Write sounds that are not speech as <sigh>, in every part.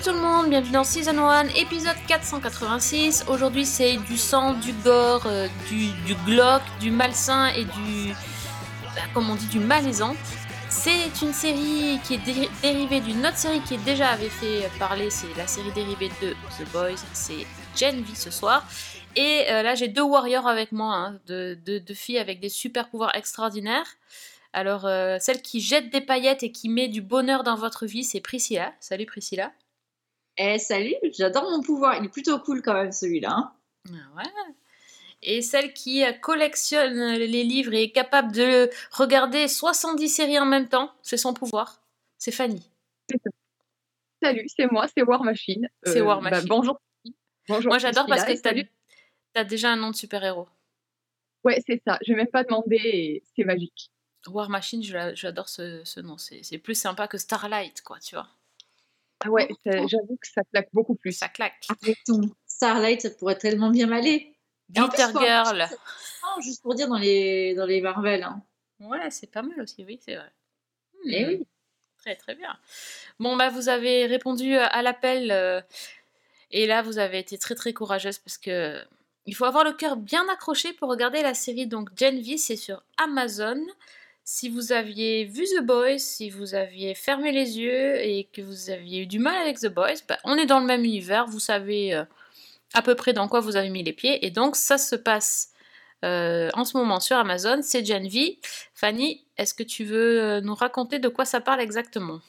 Salut tout le monde, bienvenue dans Season 1, épisode 486. Aujourd'hui c'est du sang, du gore, euh, du, du glauque, du malsain et du... bah, comme on dit, du malaisant. C'est une série qui est dé- dérivée d'une autre série qui déjà avait fait parler, c'est la série dérivée de The Boys, c'est Gen V ce soir. Et euh, là j'ai deux warriors avec moi, hein, deux filles avec des super pouvoirs extraordinaires. Alors, euh, celle qui jette des paillettes et qui met du bonheur dans votre vie, c'est Priscilla. Salut Priscilla. Eh salut, j'adore mon pouvoir, il est plutôt cool quand même celui-là. hein. Ah Ouais. Et celle qui euh, collectionne les livres et est capable de regarder 70 séries en même temps, c'est son pouvoir. C'est Fanny. Salut, c'est moi, c'est War Machine. C'est War bah, Machine. bonjour. Bonjour. Moi j'adore parce que salut. as déjà un nom de super-héros. Ouais, c'est ça. Je vais même pas demander et c'est magique. War Machine, j'adore ce, ce nom. C'est c'est plus sympa que Starlight, quoi, tu vois. Ah ouais, j'avoue que ça claque beaucoup plus. Ça claque. Avec ton Starlight, ça pourrait tellement bien m'aller. Faut- Girl. Oh, juste pour dire dans les, dans les Marvel. hein. Ouais, c'est pas mal aussi, oui, c'est vrai. Eh Hmm. oui. Très très bien. Bon bah vous avez répondu à à l'appel euh, et là vous avez été très très courageuse parce que il faut avoir le cœur bien accroché pour regarder la série donc Gen V c'est sur Amazon. Si vous aviez vu The Boys, si vous aviez fermé les yeux et que vous aviez eu du mal avec The Boys, bah, on est dans le même univers, vous savez euh, à peu près dans quoi vous avez mis les pieds. Et donc ça se passe euh, en ce moment sur Amazon, c'est Gen V. Fanny, est-ce que tu veux euh, nous raconter de quoi ça parle exactement?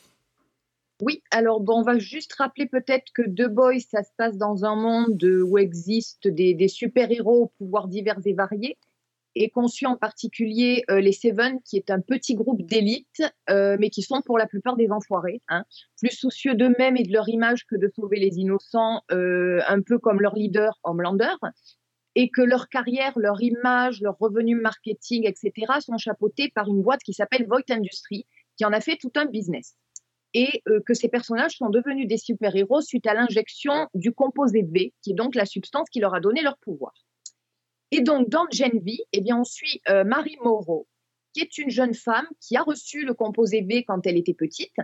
Oui, alors bon, on va juste rappeler peut-être que The Boys, ça se passe dans un monde où existent des super-héros aux pouvoirs divers et variés, et qu'on suit en particulier euh, les Seven, qui est un petit groupe d'élite, euh, mais qui sont pour la plupart des enfoirés, hein, plus soucieux d'eux-mêmes et de leur image que de sauver les innocents, euh, un peu comme leur leader Homelander, et que leur carrière, leur image, leur revenu marketing, etc., sont chapeautés par une boîte qui s'appelle Voight Industries, qui en a fait tout un business et que ces personnages sont devenus des super-héros suite à l'injection du composé V, qui est donc la substance qui leur a donné leur pouvoir. Et donc, dans Gen V, eh bien, on suit euh, Marie Moreau, qui est une jeune femme qui a reçu le composé V quand elle était petite.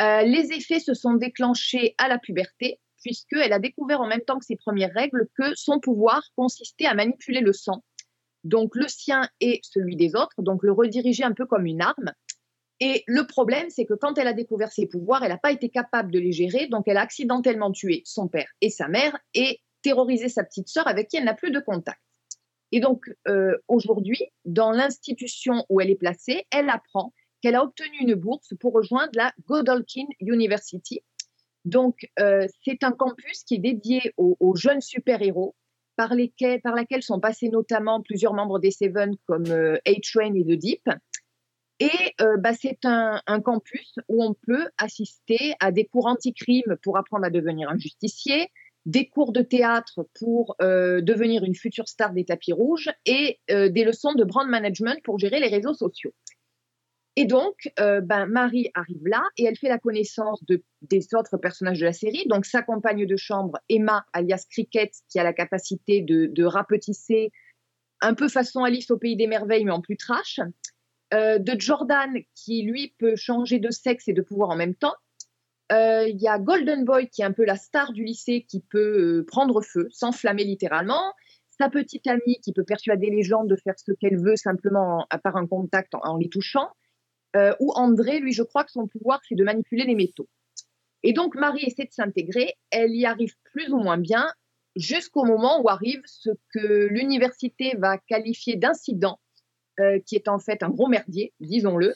Euh, les effets se sont déclenchés à la puberté, puisqu'elle a découvert en même temps que ses premières règles que son pouvoir consistait à manipuler le sang, donc le sien et celui des autres, donc le rediriger un peu comme une arme. Et le problème, c'est que quand elle a découvert ses pouvoirs, elle n'a pas été capable de les gérer, donc elle a accidentellement tué son père et sa mère et terrorisé sa petite sœur avec qui elle n'a plus de contact. Et donc euh, aujourd'hui, dans l'institution où elle est placée, elle apprend qu'elle a obtenu une bourse pour rejoindre la Godolphin University. Donc euh, c'est un campus qui est dédié aux, aux jeunes super-héros par, lesquels, par laquelle sont passés notamment plusieurs membres des Seven comme euh, A-Train et The Deep. Et euh, bah, c'est un, un campus où on peut assister à des cours anti-crime pour apprendre à devenir un justicier, des cours de théâtre pour euh, devenir une future star des tapis rouges et euh, des leçons de brand management pour gérer les réseaux sociaux. Et donc, euh, ben, Marie arrive là et elle fait la connaissance de, des autres personnages de la série. Donc, sa compagne de chambre, Emma, alias Cricket, qui a la capacité de, de rapetisser un peu façon Alice au pays des merveilles, mais en plus trash. De Jordan, qui lui peut changer de sexe et de pouvoir en même temps. Euh, Il y a Golden Boy, qui est un peu la star du lycée, qui peut euh, prendre feu, s'enflammer littéralement. Sa petite amie, qui peut persuader les gens de faire ce qu'elle veut simplement à part un contact en, les touchant. Euh, ou André, lui, je crois que son pouvoir, c'est de manipuler les métaux. Et donc, Marie essaie de s'intégrer. Elle y arrive plus ou moins bien, jusqu'au moment où arrive ce que l'université va qualifier d'incident qui est en fait un gros merdier, disons-le.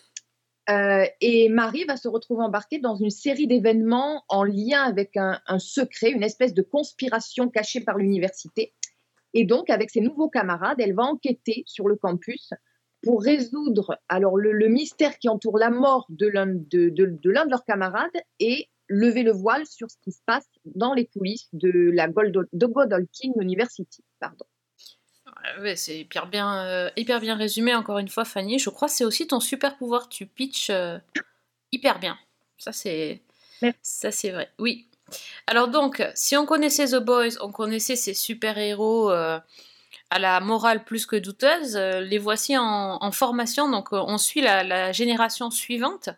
Euh, et Marie va se retrouver embarquée dans une série d'événements en lien avec un, secret, une espèce de conspiration cachée par l'université. Et donc, avec ses nouveaux camarades, elle va enquêter sur le campus pour résoudre alors le, mystère qui entoure la mort de l'un de, leurs camarades et lever le voile sur ce qui se passe dans les coulisses de la Gold, University. Pardon. Ouais, c'est hyper bien, euh, hyper bien résumé, encore une fois, Fanny. Je crois que c'est aussi ton super pouvoir. Tu pitches euh, hyper bien. Ça, c'est, ça, c'est vrai. Oui. Alors donc, si on connaissait The Boys, on connaissait ces super-héros euh, à la morale plus que douteuse, les voici en, en formation, donc on suit la, la génération suivante,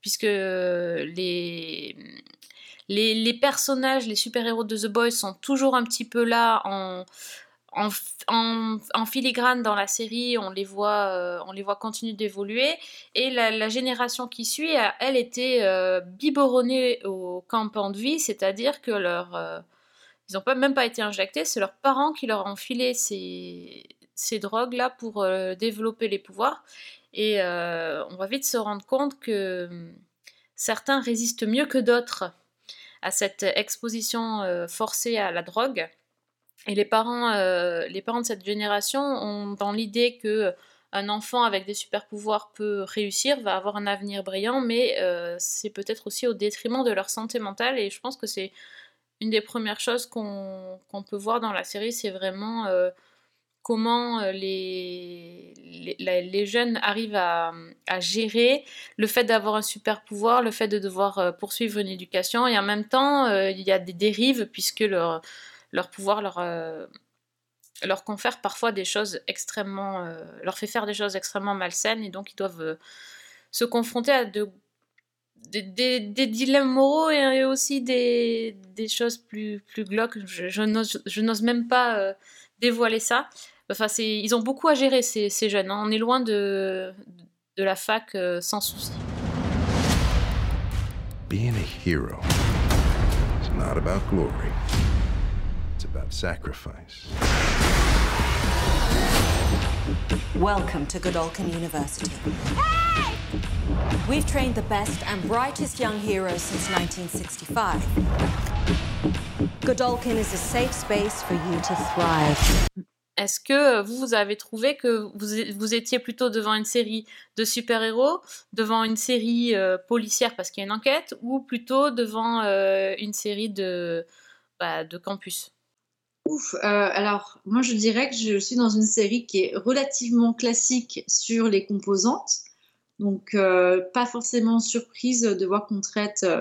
puisque les, les, les personnages, les super-héros de The Boys sont toujours un petit peu là en, en, filigrane dans la série, on les voit, euh, on les voit continuer d'évoluer. Et la, génération qui suit, a, elle, était euh, biberonnée au campement de vie, c'est-à-dire que leur, euh, ils n'ont pas, même pas été injectés, c'est leurs parents qui leur ont filé ces, ces drogues-là pour euh, développer les pouvoirs. Et euh, on va vite se rendre compte que hum, certains résistent mieux que d'autres à cette exposition euh, forcée à la drogue. Et les parents, euh, les parents de cette génération ont dans l'idée que un enfant avec des super pouvoirs peut réussir, va avoir un avenir brillant, mais euh, c'est peut-être aussi au détriment de leur santé mentale. Et je pense que c'est une des premières choses qu'on peut voir dans la série, c'est vraiment euh, comment euh, les, les, jeunes arrivent à, à gérer le fait d'avoir un super pouvoir, le fait de devoir euh, poursuivre une éducation, et en même temps, euh, il y a des dérives puisque leur, leur pouvoir leur, euh, leur confère parfois des choses extrêmement, euh, leur fait faire des choses extrêmement malsaines, et donc ils doivent euh, se confronter à de des, dilemmes moraux et, aussi des, des choses plus, plus glauques. Je, je n'ose même pas euh, dévoiler ça. Enfin, ils ont beaucoup à gérer, ces, ces jeunes. hein. On est loin de, de la fac sans souci. Being a hero is not about glory, it's about sacrifice. Welcome to Godolphin University. We've trained the best and brightest young heroes since 1965. Godolphin is a safe space for you to thrive. Est-ce que vous, vous avez trouvé que vous, vous étiez plutôt devant une série de super-héros, devant une série euh, policière parce qu'il y a une enquête, ou plutôt devant euh, une série de, bah, de campus? Ouf, euh, alors moi je dirais que je suis dans une série qui est relativement classique sur les composantes, donc euh, pas forcément surprise de voir qu'on traite euh,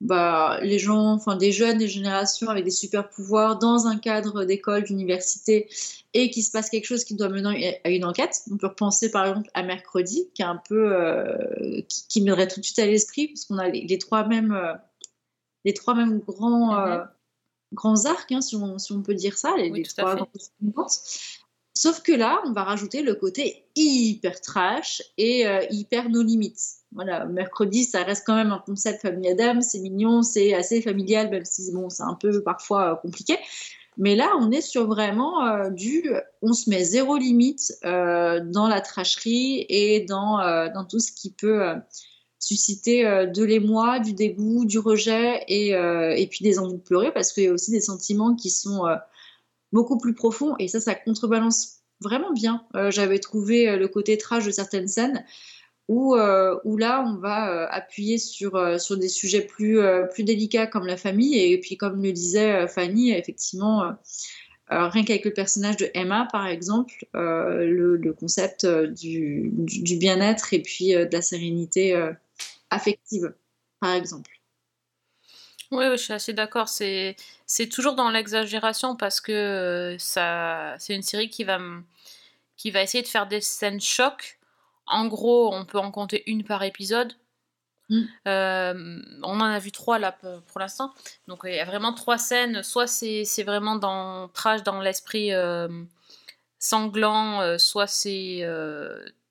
bah, les gens, enfin des jeunes, des générations avec des super pouvoirs dans un cadre d'école, d'université, et qu'il se passe quelque chose qui doit mener à une enquête. On peut repenser par exemple à Mercredi, qui est un peu, qui, qui tout de suite à l'esprit, parce qu'on a les, trois mêmes, les trois mêmes grands. Mhm. Grands arcs, hein, si, on, si on peut dire ça, les, Oui, trois grands. Sauf que là, on va rajouter le côté hyper trash et euh, hyper nos limites. Voilà, mercredi, ça reste quand même un concept Famille Adam, c'est mignon, c'est assez familial, même si bon, c'est un peu parfois euh, compliqué. Mais là, on est sur vraiment euh, du, on se met zéro limite dans la tracherie et dans, dans tout ce qui peut susciter euh, de l'émoi, du dégoût, du rejet et, euh, et puis des envies de pleurer parce qu'il y a aussi des sentiments qui sont euh, beaucoup plus profonds et ça, ça contrebalance vraiment bien. J'avais trouvé le côté trash de certaines scènes où, où là, on va appuyer sur, sur des sujets plus, plus délicats comme la famille et puis comme le disait Fanny, effectivement. rien qu'avec le personnage de Emma, par exemple, le, concept du, du, bien-être et puis de la sérénité affective, par exemple. Oui, oui, je suis assez d'accord. C'est, c'est toujours dans l'exagération parce que euh, ça, c'est une série qui va, qui va essayer de faire des scènes chocs. En gros, on peut en compter une par épisode. Mm. Euh, on en a vu trois là pour l'instant. Donc il y a vraiment trois scènes. Soit c'est, c'est vraiment dans trash dans l'esprit euh, sanglant, euh, soit c'est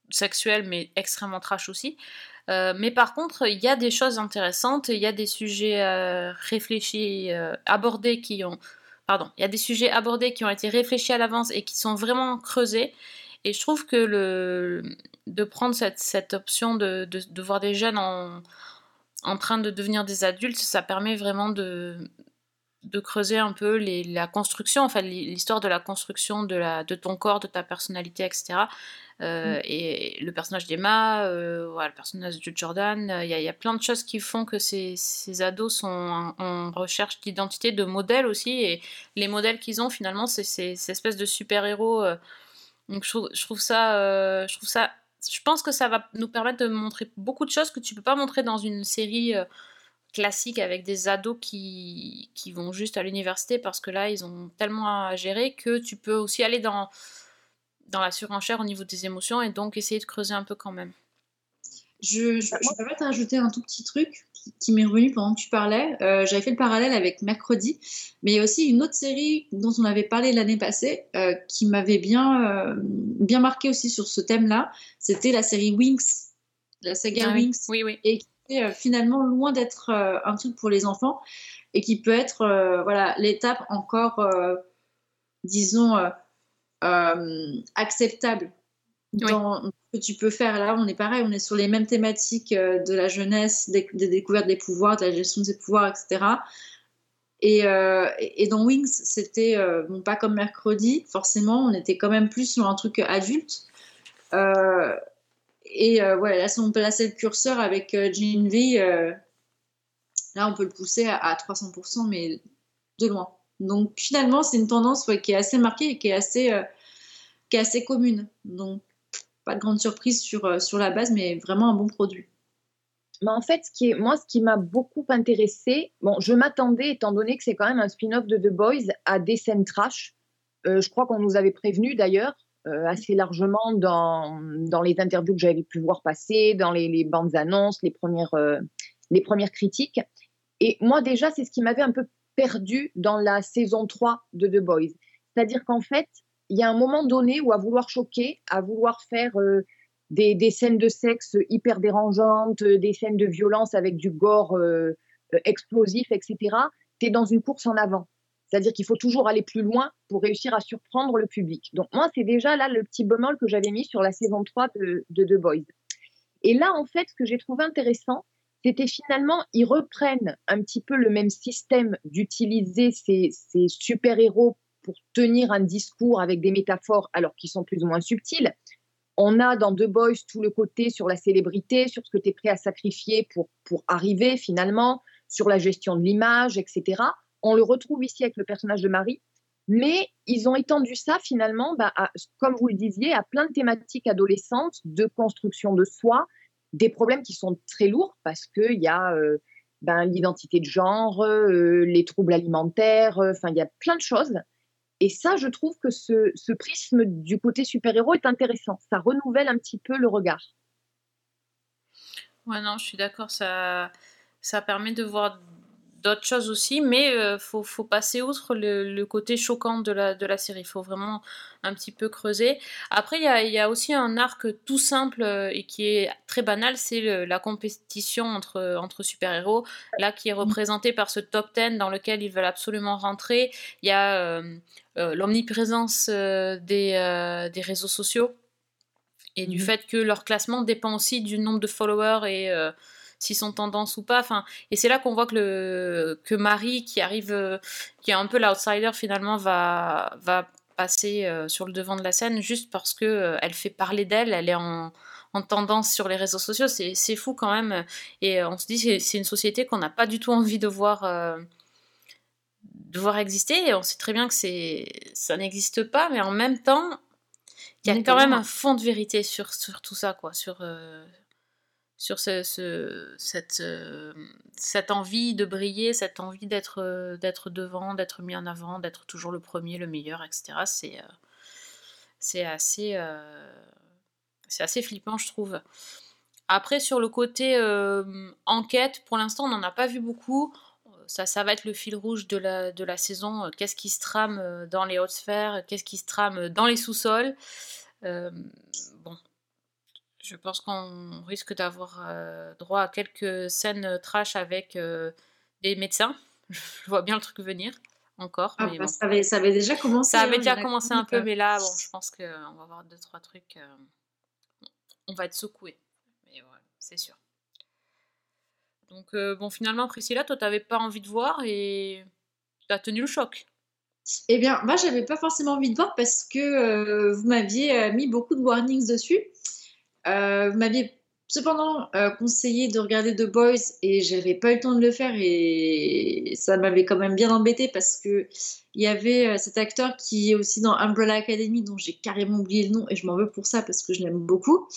sexuel mais extrêmement trash aussi. Euh, mais par contre, il y a des choses intéressantes, il y a des sujets euh, réfléchis, euh, abordés qui ont... Pardon, il y a des sujets abordés qui ont été réfléchis à l'avance et qui sont vraiment creusés. Et je trouve que le, de prendre cette, cette option de, de, de voir des jeunes en, en train de devenir des adultes, ça permet vraiment de, de creuser un peu les, la construction, enfin l'histoire de la construction de, la, de ton corps, de ta personnalité, etc. Euh, Et le personnage d'Emma, euh, voilà, le personnage de Jordan, il y, a- il y a plein de choses qui font que ces, ces ados sont en, en recherche d'identité, de modèles aussi, et les modèles qu'ils ont finalement, c'est ces ces espèces de super-héros. euh, donc je trouve, je trouve ça, euh, je trouve ça, je pense que ça va nous permettre de montrer beaucoup de choses que tu peux pas montrer dans une série euh, classique avec des ados qui, qui vont juste à l'université parce que là, ils ont tellement à gérer que tu peux aussi aller dans, dans la surenchère au niveau des émotions et donc essayer de creuser un peu quand même. Je, je, je peux te rajouter un tout petit truc qui, qui m'est revenu pendant que tu parlais. Euh, J'avais fait le parallèle avec Mercredi, mais il y a aussi une autre série dont on avait parlé l'année passée euh, qui m'avait bien, euh, bien marqué aussi sur ce thème-là. C'était la série Wings, la saga Ah oui. Wings, Oui, oui. et qui est euh, finalement loin d'être euh, un truc pour les enfants et qui peut être euh, voilà l'étape encore, disons, acceptable Oui. dans ce que tu peux faire. Là, on est pareil, on est sur les mêmes thématiques de la jeunesse, des, des découvertes des pouvoirs, de la gestion de ses pouvoirs, etc. Et, euh, et et dans Wings, c'était euh, bon, pas comme mercredi, forcément, on était quand même plus sur un truc adulte. Euh, et euh, là, si on placer le curseur avec euh, Gene V, euh, là, on peut le pousser à, à 300%, mais de loin. Donc finalement, c'est une tendance qui est assez marquée et qui est assez, euh, qui est assez commune. Donc pas de grande surprise sur, euh, sur la base, mais vraiment un bon produit. Mais en fait, ce qui est, moi, ce qui m'a beaucoup intéressé, bon, je m'attendais, étant donné que c'est quand même un spin-off de The Boys, à des scènes trash. Euh, je crois qu'on nous avait prévenu d'ailleurs euh, assez largement dans, dans les interviews que j'avais pu voir passer, dans les, bandes annonces, les premières, euh, les premières critiques. Et moi, déjà, c'est ce qui m'avait un peu perdu dans la saison 3 de The Boys. C'est-à-dire qu'en fait, il y a un moment donné où, à vouloir choquer, à vouloir faire euh, des, des scènes de sexe hyper dérangeantes, euh, des scènes de violence avec du gore explosif, etc., tu es dans une course en avant. C'est-à-dire qu'il faut toujours aller plus loin pour réussir à surprendre le public. Donc moi, c'est déjà là le petit bémol que j'avais mis sur la saison 3 de, de The Boys. Et là, en fait, ce que j'ai trouvé intéressant, c'était finalement, ils reprennent un petit peu le même système d'utiliser ces, super-héros pour tenir un discours avec des métaphores, alors qu'ils sont plus ou moins subtils. On a dans The Boys tout le côté sur la célébrité, sur ce que tu es prêt à sacrifier pour, pour arriver finalement, sur la gestion de l'image, etc. On le retrouve ici avec le personnage de Marie, mais ils ont étendu ça finalement, bah, comme vous le disiez, à plein de thématiques adolescentes, de construction de soi, des problèmes qui sont très lourds parce qu'il y a euh, ben, l'identité de genre, euh, les troubles alimentaires, enfin, il y a plein de choses. Et ça, je trouve que ce, ce prisme du côté super-héros est intéressant. Ça renouvelle un petit peu le regard. Ouais, non, je suis d'accord, ça, ça permet de voir d'autres choses aussi, mais il faut, faut passer outre le, le côté choquant de la, de la série. Il faut vraiment un petit peu creuser. Après, il y a, y a aussi un arc tout simple euh, et qui est très banal, c'est la compétition entre, entre super-héros, là qui est représenté par ce top 10 dans lequel ils veulent absolument rentrer. Il y a euh, euh, l'omniprésence euh, des, euh, des réseaux sociaux et du Mhm. fait que leur classement dépend aussi du nombre de followers et euh, s'ils sont tendance ou pas. Enfin, et c'est là qu'on voit que, le, que Marie, qui arrive, euh, qui est un peu l'outsider finalement, va, va passer euh, sur le devant de la scène juste parce que euh, elle fait parler d'elle, elle est en, en tendance sur les réseaux sociaux. C'est c'est fou quand même. Et euh, on se dit c'est c'est une société qu'on n'a pas du tout envie de voir. de voir exister et on sait très bien que c'est ça n'existe pas mais en même temps il y a quand même un fond de vérité sur, sur tout ça, quoi, sur, sur euh, cette envie de briller, cette envie d'être euh, d'être devant, d'être mis en avant, d'être toujours le premier, le meilleur, etc. C'est euh, c'est assez, flippant, je trouve. Après, sur le côté enquête, pour l'instant, on n'en a pas vu beaucoup. Ça, ça va être le fil rouge de la, de la saison. Qu'est-ce qui se trame dans les hautes sphères? Qu'est-ce qui se trame dans les sous-sols? Bon, je pense qu'on risque d'avoir euh, droit à quelques scènes trash avec euh, des médecins. <laughs> Je vois bien le truc venir, encore. Ah, mais bah, bon. ça, avait, ça avait déjà commencé. Ça avait hein, déjà commencé un peu, mais là, bon, je pense qu'on va avoir deux, trois trucs. euh, on va être secoué. Mais ouais, c'est sûr. Donc, euh, bon, finalement, Priscilla, toi, t'avais pas envie de voir et t'as tenu le choc. Eh bien, moi, j'avais pas forcément envie de voir parce que euh, vous m'aviez euh, mis beaucoup de warnings dessus. Euh, vous m'aviez cependant euh, conseillé de regarder The Boys et j'avais pas eu le temps de le faire et ça m'avait quand même bien embêté parce que il y avait euh, cet acteur qui est aussi dans Umbrella Academy dont j'ai carrément oublié le nom et je m'en veux pour ça parce que je l'aime beaucoup.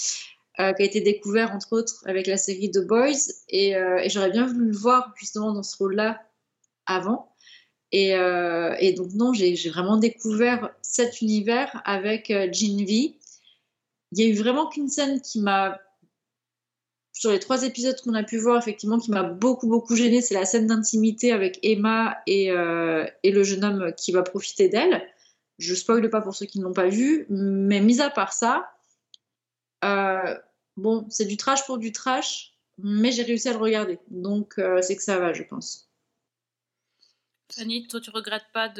qui a été découvert entre autres avec la série The Boys, et, j'aurais bien voulu le voir justement dans ce rôle-là avant. Et, donc non, j'ai vraiment découvert cet univers avec Gene V. Il y a eu vraiment qu'une scène qui m'a, sur les trois épisodes qu'on a pu voir, effectivement, qui m'a beaucoup beaucoup gênée, c'est la scène d'intimité avec Emma et, euh, et le jeune homme qui va profiter d'elle. Je spoile pas pour ceux qui ne l'ont pas vu, mais mis à part ça, euh, bon, c'est du trash pour du trash, mais j'ai réussi à le regarder. Donc, euh, c'est que ça va, je pense. Fanny, toi, tu regrettes pas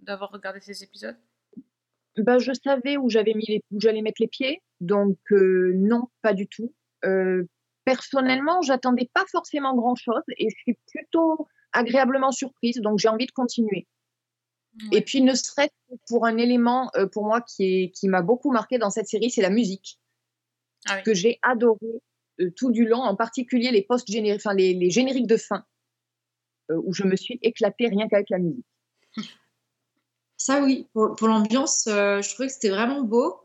d'avoir regardé ces épisodes? Ben, je savais où j'avais mis les, où j'allais mettre les pieds, donc euh, non, pas du tout. Euh, personnellement, j'attendais pas forcément grand chose et je suis plutôt agréablement surprise, donc j'ai envie de continuer. Ouais. Et puis, ne serait-ce que pour un élément euh, pour moi qui est qui m'a beaucoup marqué dans cette série, c'est la musique Ah oui. que j'ai adoré euh, tout du long, en particulier les post génériques, enfin les, les génériques de fin, euh, où je me suis éclatée rien qu'avec la musique. Ça, oui, pour, pour l'ambiance, euh, je trouvais que c'était vraiment beau.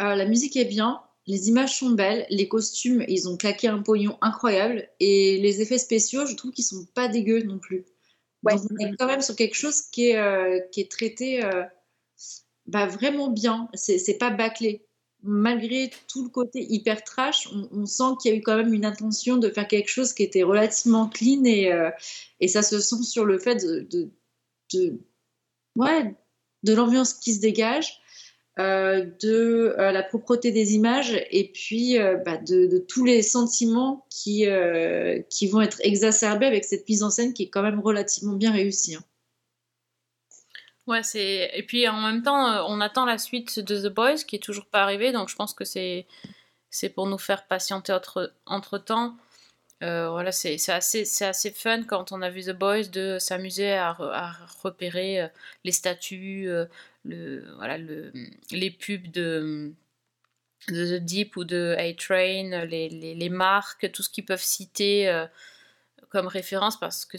Euh, la musique est bien, les images sont belles, les costumes, ils ont claqué un pognon incroyable, et les effets spéciaux, je trouve qu'ils sont pas dégueux non plus. Ouais. Donc, on est quand même sur quelque chose qui est, euh, qui est traité bah, vraiment bien. C'est pas bâclé. Malgré tout le côté hyper trash, on, on sent qu'il y a eu quand même une intention de faire quelque chose qui était relativement clean et, et ça se sent sur le fait de, de, de- ouais, de l'ambiance qui se dégage, euh, de euh, la propreté des images et puis euh, bah, de, tous les sentiments qui, vont être exacerbés avec cette mise en scène qui est quand même relativement bien réussie. hein. C'est et puis en même temps, on attend la suite de The Boys qui est toujours pas arrivée, donc je pense que c'est pour nous faire patienter entre temps. Voilà, c'est assez fun quand on a vu The Boys de s'amuser à, re- à repérer euh, les statues, euh, le les pubs de The Deep ou de A-Train, les, marques, tout ce qu'ils peuvent citer euh, comme référence parce que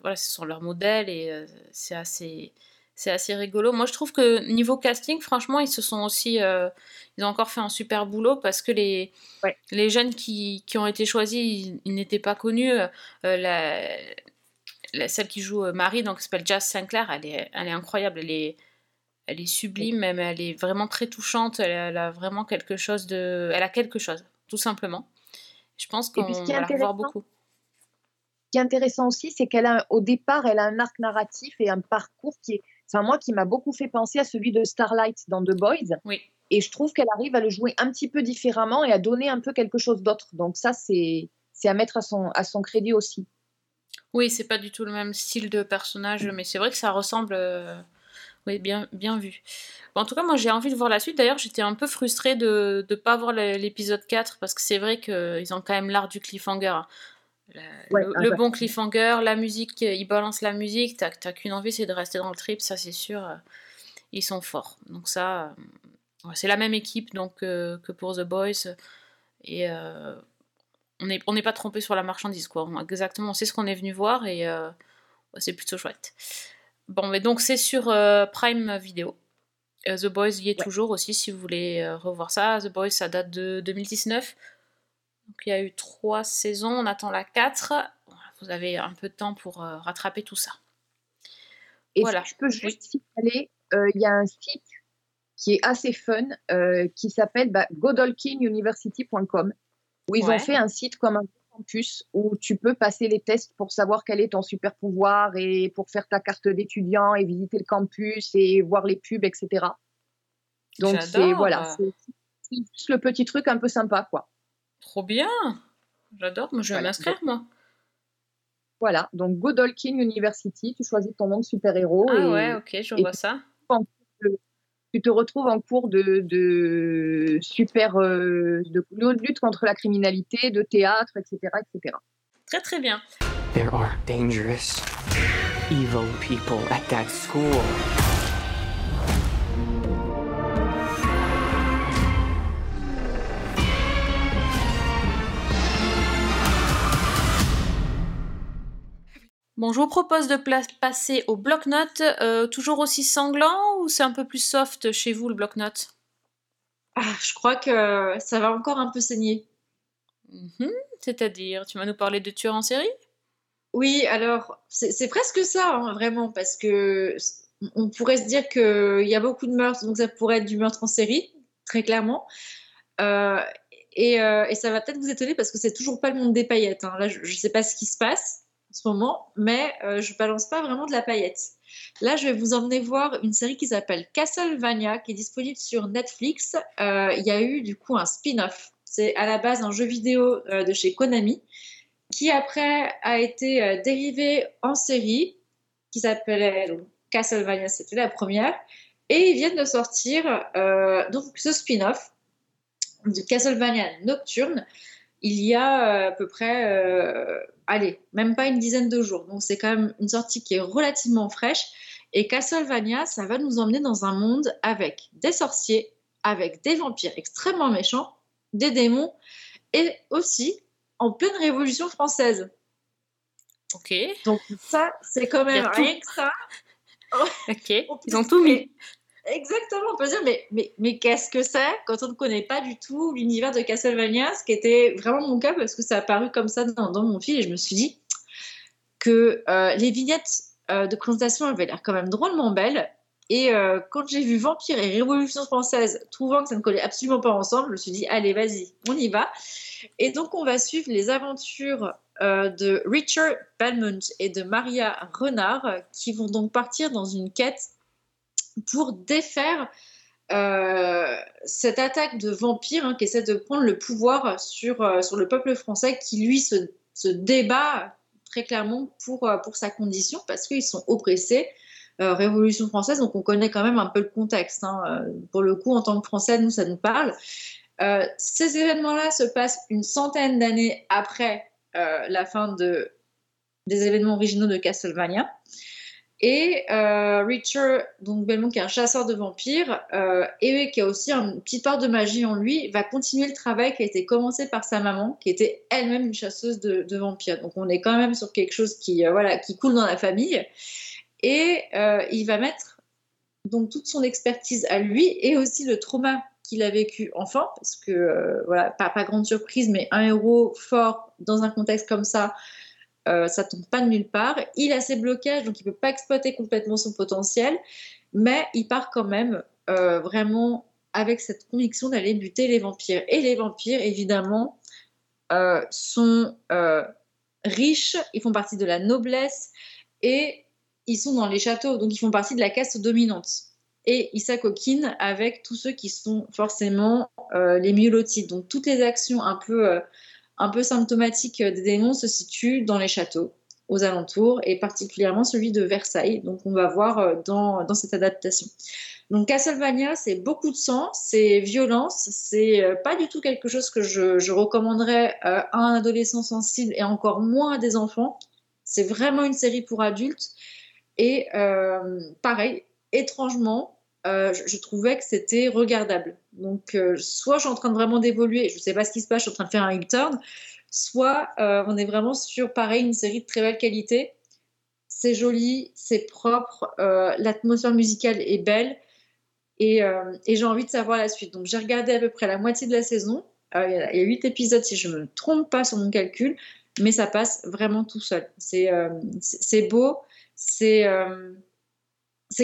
voilà, ce sont leurs modèles et euh, c'est assez, c'est assez rigolo. Moi, je trouve que niveau casting, franchement, ils se sont aussi. euh, ils ont encore fait un super boulot parce que les, Ouais. les jeunes qui, qui ont été choisis, ils, ils n'étaient pas connus. Euh, la, la- celle qui joue euh, Marie, donc qui s'appelle Jazz Sinclair, elle est, elle est incroyable. Elle est, elle est sublime, même elle est vraiment très touchante. Elle, elle a vraiment quelque chose de. Elle a quelque chose, tout simplement. Je pense qu'on va la revoir beaucoup. Ce qui est intéressant aussi, c'est qu'elle a, au départ, elle a un arc narratif et un parcours qui est, enfin, moi, qui m'a beaucoup fait penser à celui de Starlight dans The Boys. Oui. Et je trouve qu'elle arrive à le jouer un petit peu différemment et à donner un peu quelque chose d'autre. Donc ça, c'est, à mettre à son, à son crédit aussi. Oui, c'est pas du tout le même style de personnage, mais c'est vrai que ça ressemble. euh, Oui, bien, bien vu. Bon, en tout cas, moi j'ai envie de voir la suite. D'ailleurs, j'étais un peu frustrée de ne pas voir l'épisode 4 parce que c'est vrai qu'ils ont quand même l'art du cliffhanger. La- Ouais, le, ah le ouais. bon cliffhanger, la musique, ils balancent la musique, t'as qu'une envie, c'est de rester dans le trip, ça c'est sûr. euh, Ils sont forts. Donc ça, euh, c'est la même équipe donc, euh, que pour The Boys. Et euh, on n'est on pas trompé sur la marchandise, quoi. On- exactement, on sait ce qu'on est venu voir et euh, c'est plutôt chouette. Bon, mais donc c'est sur Prime Video. The Boys y est Ouais. toujours aussi si vous voulez revoir ça. The Boys, ça date de 2019. Donc il y a eu trois saisons, on attend la 4. Vous avez un peu de temps pour euh, rattraper tout ça. Et Voilà. si je peux juste signaler, euh, il y a un site qui est assez fun euh, qui s'appelle bah, godolkinuniversity.com où ils Ouais. ont fait un site comme un campus où tu peux passer les tests pour savoir quel est ton super pouvoir et pour faire ta carte d'étudiant et visiter le campus et voir les pubs, etc. Donc c'est voilà, c'est c'est juste le petit truc un peu sympa quoi. Trop bien J'adore, moi je vais Voilà. m'inscrire moi. Voilà, donc Godolkin University, tu choisis ton nom de super-héros Ah et ouais, ok, je vois ça. tu te retrouves en cours de, de super euh, de lutte contre la criminalité, de théâtre, etc., etc. Très très bien. There are dangerous, evil people at that school. Bon, je vous propose de passer au bloc-notes. Euh, toujours aussi sanglant ou c'est un peu plus soft chez vous le bloc-notes? Ah, je crois que ça va encore un peu saigner. Mhm. C'est-à-dire, tu vas nous parler de tueurs en série? Oui, alors c'est presque ça, hein, vraiment, parce que on pourrait se dire qu'il y a beaucoup de meurtres, donc ça pourrait être du meurtre en série, très clairement. Euh, et, euh, et ça va peut-être vous étonner parce que c'est toujours pas le monde des paillettes. hein. Là, je ne sais pas ce qui se passe moment, mais euh, je balance pas vraiment de la paillette. Là, je vais vous emmener voir une série qui s'appelle Castlevania, qui est disponible sur Netflix. Euh, Il y a eu du coup un spin-off. C'est à la base un jeu vidéo euh, de chez Konami, qui après a été euh, dérivé en série, qui s'appelait Castlevania, c'était la première. Et ils viennent de sortir donc ce spin-off de Castlevania Nocturne il y a euh, à peu près, euh, allez, même pas une dizaine de jours. Donc c'est quand même une sortie qui est relativement fraîche. Et Castlevania, ça va nous emmener dans un monde avec des sorciers, avec des vampires extrêmement méchants, des démons, et aussi en pleine Révolution française. Ok, Donc ça, c'est quand même tout. rien que ça. <laughs> ok. <laughs> Ils ont tout mis. Exactement, on peut se dire, mais, mais, mais qu'est-ce que c'est quand on ne connaît pas du tout l'univers de Castlevania, ce qui était vraiment mon cas parce que ça a apparu comme ça dans, dans mon fil et je me suis dit que euh, les vignettes euh, de présentation avaient l'air quand même drôlement belles. Et euh, quand j'ai vu Vampire et Révolution française, trouvant que ça ne collait absolument pas ensemble, je me suis dit, allez, vas-y, on y va. Et donc, on va suivre les aventures euh, de Richard Belmont et de Maria Renard, qui vont donc partir dans une quête pour défaire euh, cette attaque de vampires hein, qui essaie de prendre le pouvoir sur, euh, sur le peuple français qui, lui, se, débat très clairement pour, euh, pour sa condition parce qu'ils sont oppressés. Révolution française, donc on connaît quand même un peu le contexte. hein. Pour le coup, en tant que Français, nous, ça nous parle. Ces événements-là se passent une centaine d'années après la fin de, des événements originaux de Castlevania. Et euh, Richard, donc Belmont, qui est un chasseur de vampires, euh, et qui a aussi une petite part de magie en lui, va continuer le travail qui a été commencé par sa maman, qui était elle-même une chasseuse de, vampires. Donc on est quand même sur quelque chose qui, euh, voilà, qui coule dans la famille. Et il va mettre donc toute son expertise à lui et aussi le trauma qu'il a vécu enfant, parce que voilà, pas, pas grande surprise, mais un héros fort dans un contexte comme ça, euh, ça tombe pas de nulle part. Il a ses blocages, donc il peut pas exploiter complètement son potentiel, mais il part quand même euh, vraiment avec cette conviction d'aller buter les vampires. Et les vampires, évidemment, euh, sont euh, riches, ils font partie de la noblesse et ils sont dans les châteaux, donc ils font partie de la caste dominante. Et ils s'acoquinent avec tous ceux qui sont forcément les myolotides. Donc toutes les actions un peu, un peu symptomatiques des démons se situent dans les châteaux, aux alentours, et particulièrement celui de Versailles. Donc on va voir euh, dans, dans cette adaptation. Donc Castlevania, c'est beaucoup de sang, c'est violence, c'est euh, pas du tout quelque chose que je, recommanderais euh, à un adolescent sensible et encore moins à des enfants. C'est vraiment une série pour adultes. Et pareil, étrangement, je trouvais que c'était regardable. Donc, euh, soit je suis en train de vraiment d'évoluer, je ne sais pas ce qui se passe, je suis en train de faire un U-turn, soit euh, on est vraiment sur, pareil, une série de très belle qualité. C'est joli, c'est propre, euh, l'atmosphère musicale est belle et, j'ai envie de savoir la suite. Donc, j'ai regardé à peu près la moitié de la saison. Il y, a- huit épisodes, si je ne me trompe pas sur mon calcul, mais ça passe vraiment tout seul. C'est beau, c'est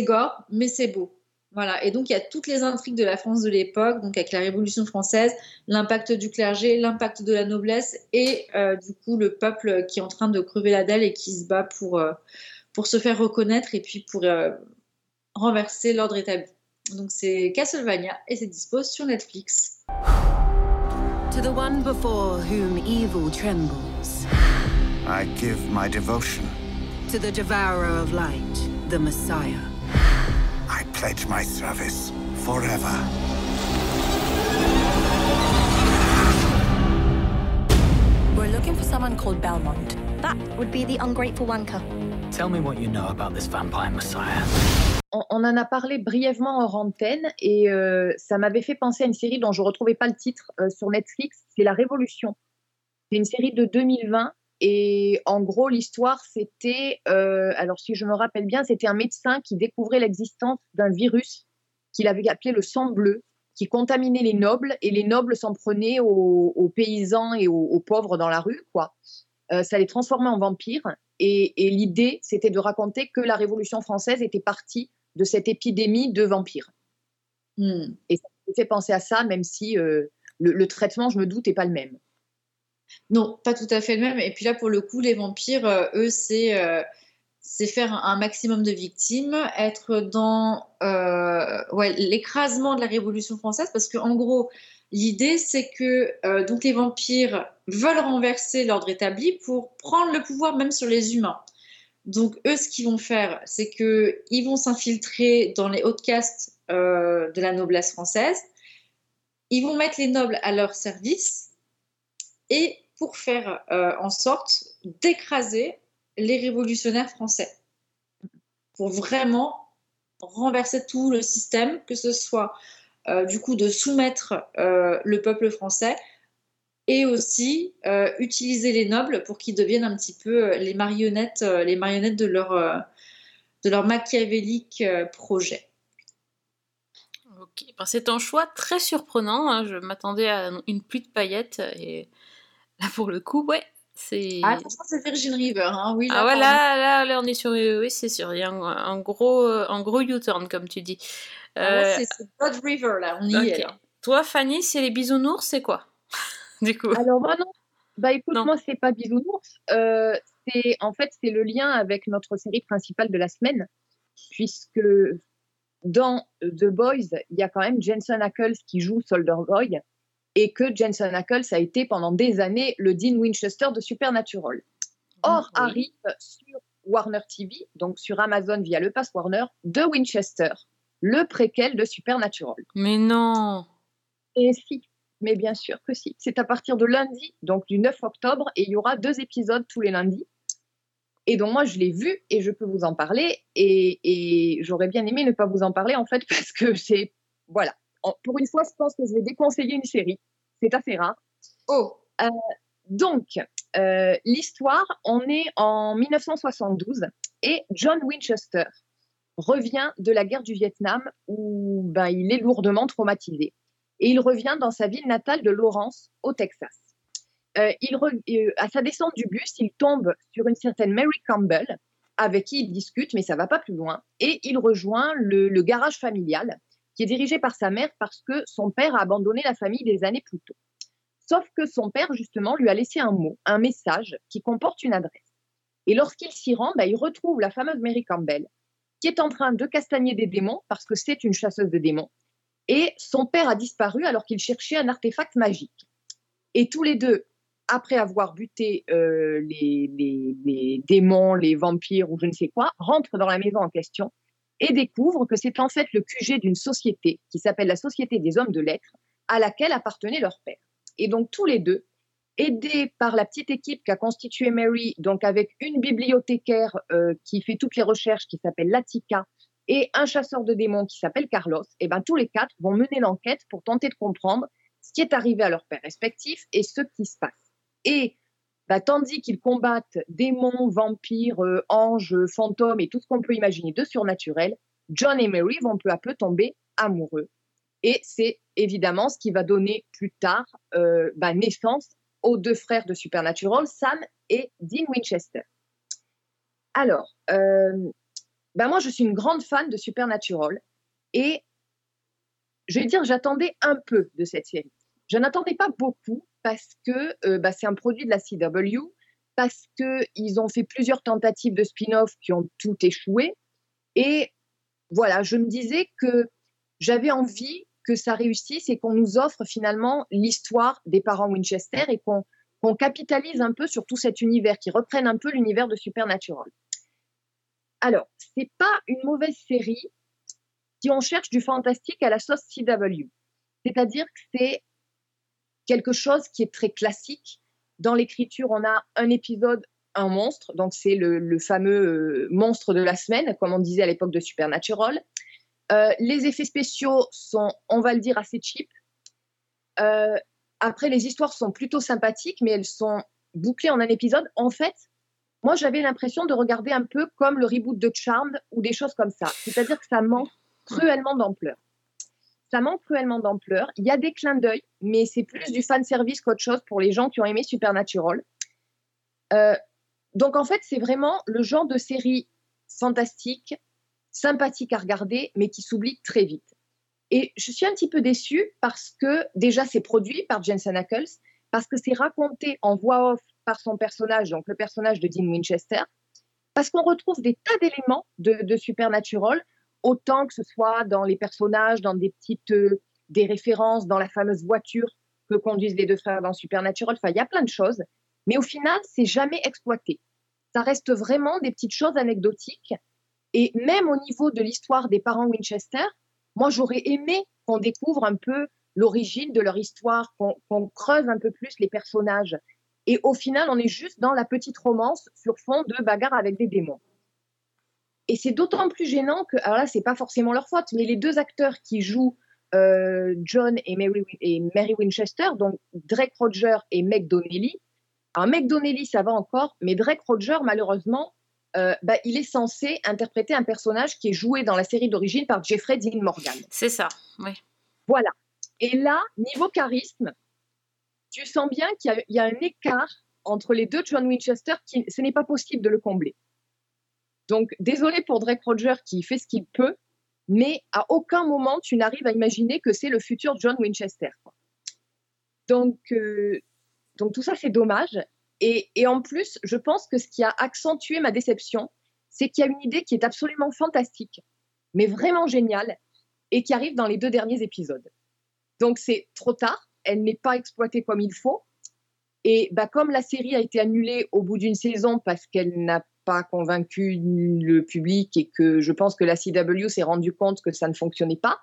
gore, mais c'est beau. Voilà. Et donc, il y a toutes les intrigues de la France de l'époque, donc avec la Révolution française, l'impact du clergé, l'impact de la noblesse et euh, du coup le peuple qui est en train de crever la dalle et qui se bat pour, euh, pour se faire reconnaître et puis pour euh, renverser l'ordre établi. Donc, c'est Castlevania et c'est dispo sur Netflix. To the one before whom evil trembles, I give my devotion. to the devourer of light, the Messiah. I pledge my service forever. We're looking for someone called Belmont. That would be the ungrateful wanker. Tell me what you know about this vampire messiah. On, on en a parlé brièvement hors antenne et euh, ça m'avait fait penser à une série dont je ne retrouvais pas le titre euh, sur Netflix, c'est La Révolution. C'est une série de 2020 et en gros l'histoire c'était, euh, alors si je me rappelle bien, c'était un médecin qui découvrait l'existence d'un virus qu'il avait appelé le sang bleu qui contaminait les nobles et les nobles s'en prenaient aux, aux paysans et aux, aux pauvres dans la rue, quoi. Euh, ça les transformait en vampires. Et, et l'idée, c'était de raconter que la Révolution française était partie de cette épidémie de vampires. Hmm. Et ça me fait penser à ça, même si euh, le, le traitement, je me doute, n'est pas le même. Non, pas tout à fait le même. Et puis là, pour le coup, les vampires, euh, eux, c'est euh, c'est faire un, maximum de victimes, être dans euh, l'écrasement de la Révolution française, parce qu'en gros, l'idée, c'est que donc les vampires veulent renverser l'ordre établi pour prendre le pouvoir même sur les humains. Donc eux, ce qu'ils vont faire, c'est que ils vont s'infiltrer dans les hautes castes de la noblesse française. Ils vont mettre les nobles à leur service et pour faire euh, en sorte d'écraser les révolutionnaires français. Pour vraiment renverser tout le système, que ce soit euh, du coup de soumettre euh, le peuple français et aussi utiliser les nobles pour qu'ils deviennent un petit peu les marionnettes, les marionnettes de leur, de leur machiavélique projet. Ok, ben, c'est un choix très surprenant. hein. Je m'attendais à une pluie de paillettes et là pour le coup, ouais, c'est. Ah, attention, c'est Virgin River, hein, oui. Ah ouais, là, là, là, on est sur, oui, c'est sûr, il y a un, un gros, un gros U-turn comme tu dis. Ah Euh, c'est c'est Blood River, là, on y est. Là. Toi, Fanny, c'est les bisounours, c'est quoi <laughs> Du coup? Alors moi non. Bah écoute, Non. moi c'est pas bisounours. Euh, c'est en fait c'est le lien avec notre série principale de la semaine, puisque dans The Boys, il y a quand même Jensen Ackles qui joue Soldier Boy, et que Jensen Ackles a été pendant des années le Dean Winchester de Supernatural. Or Oui. arrive sur Warner TV, donc sur Amazon via le pass Warner, The Winchester, le préquel de Supernatural. Mais non. Et si, mais bien sûr que si. C'est à partir de lundi, donc du 9 octobre, et il y aura deux épisodes tous les lundis. Et donc moi, je l'ai vu et je peux vous en parler. Et, et j'aurais bien aimé ne pas vous en parler, en fait, <laughs> parce que c'est... Voilà. En- Pour une fois, je pense que je vais déconseiller une série. C'est assez rare. Oh, Donc, euh, l'histoire, on est en 1972 et John Winchester revient de la guerre du Vietnam où ben, il est lourdement traumatisé. Et il revient dans sa ville natale de Lawrence, au Texas. Euh, il re- euh, à sa descente du bus, il tombe sur une certaine Mary Campbell, avec qui il discute, mais ça va pas plus loin. Et il rejoint le, le garage familial, qui est dirigé par sa mère parce que son père a abandonné la famille des années plus tôt. Sauf que son père, justement, lui a laissé un mot, un message qui comporte une adresse. Et lorsqu'il s'y rend, bah, il retrouve la fameuse Mary Campbell, qui est en train de castagner des démons, parce que c'est une chasseuse de démons. Et son père a disparu alors qu'il cherchait un artefact magique. Et tous les deux, après avoir buté euh, les démons, les vampires ou je ne sais quoi, rentrent dans la maison en question et découvrent que c'est en fait le QG d'une société qui s'appelle la Société des Hommes de Lettres, à laquelle appartenait leur père. Et donc tous les deux, aidés par la petite équipe qu'a constituée Mary, donc avec une bibliothécaire euh, qui fait toutes les recherches, qui s'appelle Latika, et un chasseur de démons qui s'appelle Carlos, et ben tous les quatre vont mener l'enquête pour tenter de comprendre ce qui est arrivé à leurs pères respectifs et ce qui se passe. Et bah, tandis qu'ils combattent démons, vampires, euh, anges, fantômes et tout ce qu'on peut imaginer de surnaturel, John et Mary vont peu à peu tomber amoureux. Et c'est évidemment ce qui va donner plus tard euh, bah, naissance aux deux frères de Supernatural, Sam et Dean Winchester. Alors, euh, bah, moi je suis une grande fan de Supernatural et je vais dire j'attendais un peu de cette série. Je n'attendais pas beaucoup parce que euh, bah, c'est un produit de la CW, parce qu'ils ont fait plusieurs tentatives de spin-off qui ont tout échoué. Et voilà, je me disais que j'avais envie que ça réussisse et qu'on nous offre finalement l'histoire des parents Winchester et qu'on qu'on capitalise un peu sur tout cet univers, qui reprenne un peu l'univers de Supernatural. Alors, c'est pas une mauvaise série si on cherche du fantastique à la sauce CW. C'est-à-dire que c'est quelque chose qui est très classique. Dans l'écriture, on a un épisode, un monstre, donc c'est le, fameux euh, monstre de la semaine, comme on disait à l'époque de Supernatural. Euh, les effets spéciaux sont, on va le dire, assez cheap. Euh, après, les histoires sont plutôt sympathiques, mais elles sont bouclées en un épisode. En fait, moi, j'avais l'impression de regarder un peu comme le reboot de Charmed ou des choses comme ça. C'est-à-dire que ça manque cruellement d'ampleur. Ça manque cruellement d'ampleur. Il y a des clins d'œil, mais c'est plus du fan service qu'autre chose pour les gens qui ont aimé Supernatural. Euh, donc en fait, c'est vraiment le genre de série fantastique, sympathique à regarder, mais qui s'oublie très vite. Et je suis un petit peu déçue parce que déjà c'est produit par Jensen Ackles, parce que c'est raconté en voix off par son personnage, donc le personnage de Dean Winchester, parce qu'on retrouve des tas d'éléments de, de, Supernatural, autant que ce soit dans les personnages, dans des petites euh, des références, dans la fameuse voiture que conduisent les deux frères dans Supernatural. Enfin, il y a plein de choses, mais au final, c'est jamais exploité. Ça reste vraiment des petites choses anecdotiques. Et même au niveau de l'histoire des parents Winchester, moi, j'aurais aimé qu'on découvre un peu l'origine de leur histoire, qu'on creuse un peu plus les personnages. Et au final, on est juste dans la petite romance sur fond de bagarre avec des démons. Et c'est d'autant plus gênant que, alors là, c'est pas forcément leur faute, mais les deux acteurs qui jouent euh, John et Mary, et Mary, Winchester, donc Drake Roger et Meg Donnelly. Alors, Meg Donnelly, ça va encore, mais Drake Roger, malheureusement, euh, bah, il est censé interpréter un personnage qui est joué dans la série d'origine par Jeffrey Dean Morgan. C'est ça, oui. Voilà. Et là, niveau charisme, tu sens bien qu'il y, y, a un écart entre les deux John Winchester qui ce n'est pas possible de le combler. Donc, désolé pour Drake Roger qui fait ce qu'il peut, mais à aucun moment tu n'arrives à imaginer que c'est le futur John Winchester. Donc, euh, donc tout ça c'est dommage. Et, et, en plus, je pense que ce qui a accentué ma déception, c'est qu'il y a une idée qui est absolument fantastique, mais vraiment géniale, et qui arrive dans les deux derniers épisodes. Donc c'est trop tard, elle n'est pas exploitée comme il faut. Et bah, comme la série a été annulée au bout d'une saison parce qu'elle n'a pas convaincu le public et que je pense que la CW s'est rendu compte que ça ne fonctionnait pas,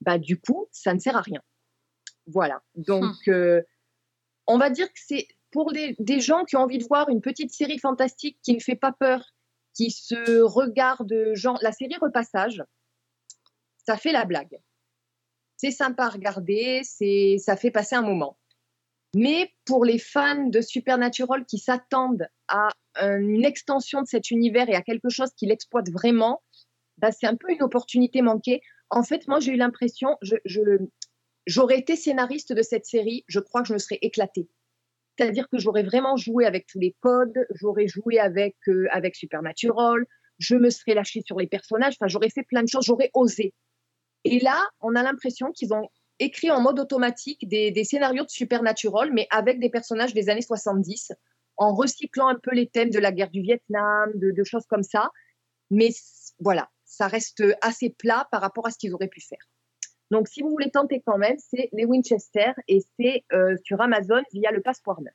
bah, du coup, ça ne sert à rien. Voilà. Donc, hmm. euh, on va dire que c'est pour des, des, gens qui ont envie de voir une petite série fantastique qui ne fait pas peur, qui se regarde, genre, la série Repassage, ça fait la blague. C'est sympa à regarder, c'est, ça fait passer un moment. Mais pour les fans de Supernatural qui s'attendent à une extension de cet univers et à quelque chose qui l'exploite vraiment, bah, c'est un peu une opportunité manquée. En fait, moi, j'ai eu l'impression, j'aurais été scénariste de cette série, je crois que je me serais éclatée. C'est-à-dire que j'aurais vraiment joué avec tous les codes, j'aurais joué avec, euh, avec Supernatural, je me serais lâchée sur les personnages, enfin, j'aurais fait plein de choses, j'aurais osé. Et là, on a l'impression qu'ils ont écrit en mode automatique des, scénarios de Supernatural, mais avec des personnages des années 70, en recyclant un peu les thèmes de la guerre du Vietnam, de, de choses comme ça. Mais voilà, ça reste assez plat par rapport à ce qu'ils auraient pu faire. Donc, si vous voulez tenter quand même, c'est les Winchester et c'est euh, sur Amazon via le Pass Warner.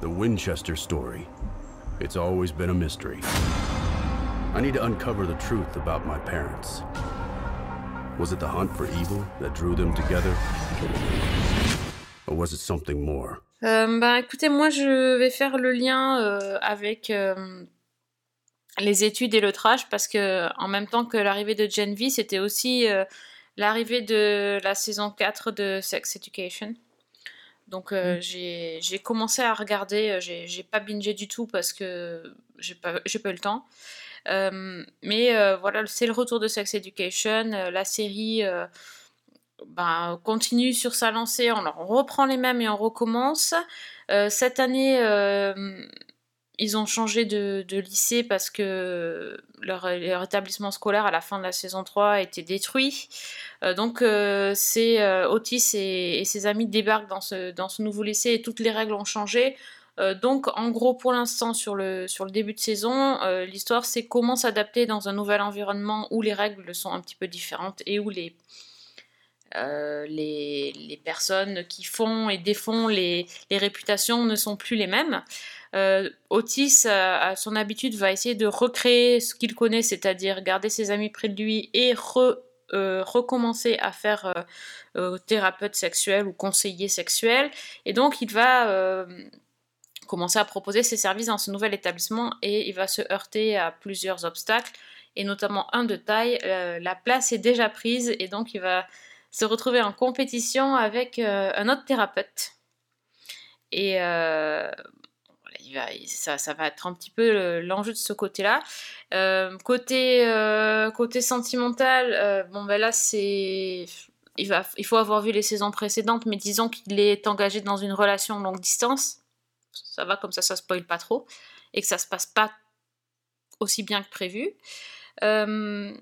The Winchester story. It's always been a mystery. I need to uncover the truth about my parents. Was it the hunt for evil that drew them together? Or was it something more? Euh, bah écoutez, moi je vais faire le lien euh, avec euh, les études et le trash parce que en même temps que l'arrivée de Gen V, c'était aussi euh, l'arrivée de la saison 4 de Sex Education. Donc euh, mm. j'ai commencé à regarder, j'ai pas bingé du tout parce que j'ai pas, pas eu le temps. Euh, mais euh, voilà, c'est le retour de Sex Education. La série ben, continue sur sa lancée. On, reprend les mêmes et on recommence. cette année, ils ont changé de, lycée parce que leur, établissement scolaire à la fin de la saison 3 a été détruit. Euh, donc euh, Otis et, et, ses amis débarquent dans ce, dans ce nouveau lycée et toutes les règles ont changé. Euh, donc en gros pour l'instant sur le, sur le début de saison, euh, l'histoire c'est comment s'adapter dans un nouvel environnement où les règles sont un petit peu différentes et où les, euh, les, personnes qui font et défont les, réputations ne sont plus les mêmes. Euh, Otis, à son habitude, va essayer de recréer ce qu'il connaît, c'est-à-dire garder ses amis près de lui et euh, recommencer à faire thérapeute sexuel ou conseiller sexuel. Et donc, il va commencer à proposer ses services dans ce nouvel établissement et il va se heurter à plusieurs obstacles et notamment un de taille. la place est déjà prise et donc il va se retrouver en compétition avec un autre thérapeute. Et euh, ça, ça va être un petit peu le- l'enjeu de ce côté-là. Euh, côté, euh, côté sentimental, euh, bon ben là c'est, il va, il faut avoir vu les saisons précédentes, mais disons qu'il est engagé dans une relation longue distance. Ça va comme ça, ça spoil pas trop et que ça se passe pas aussi bien que prévu. Euh,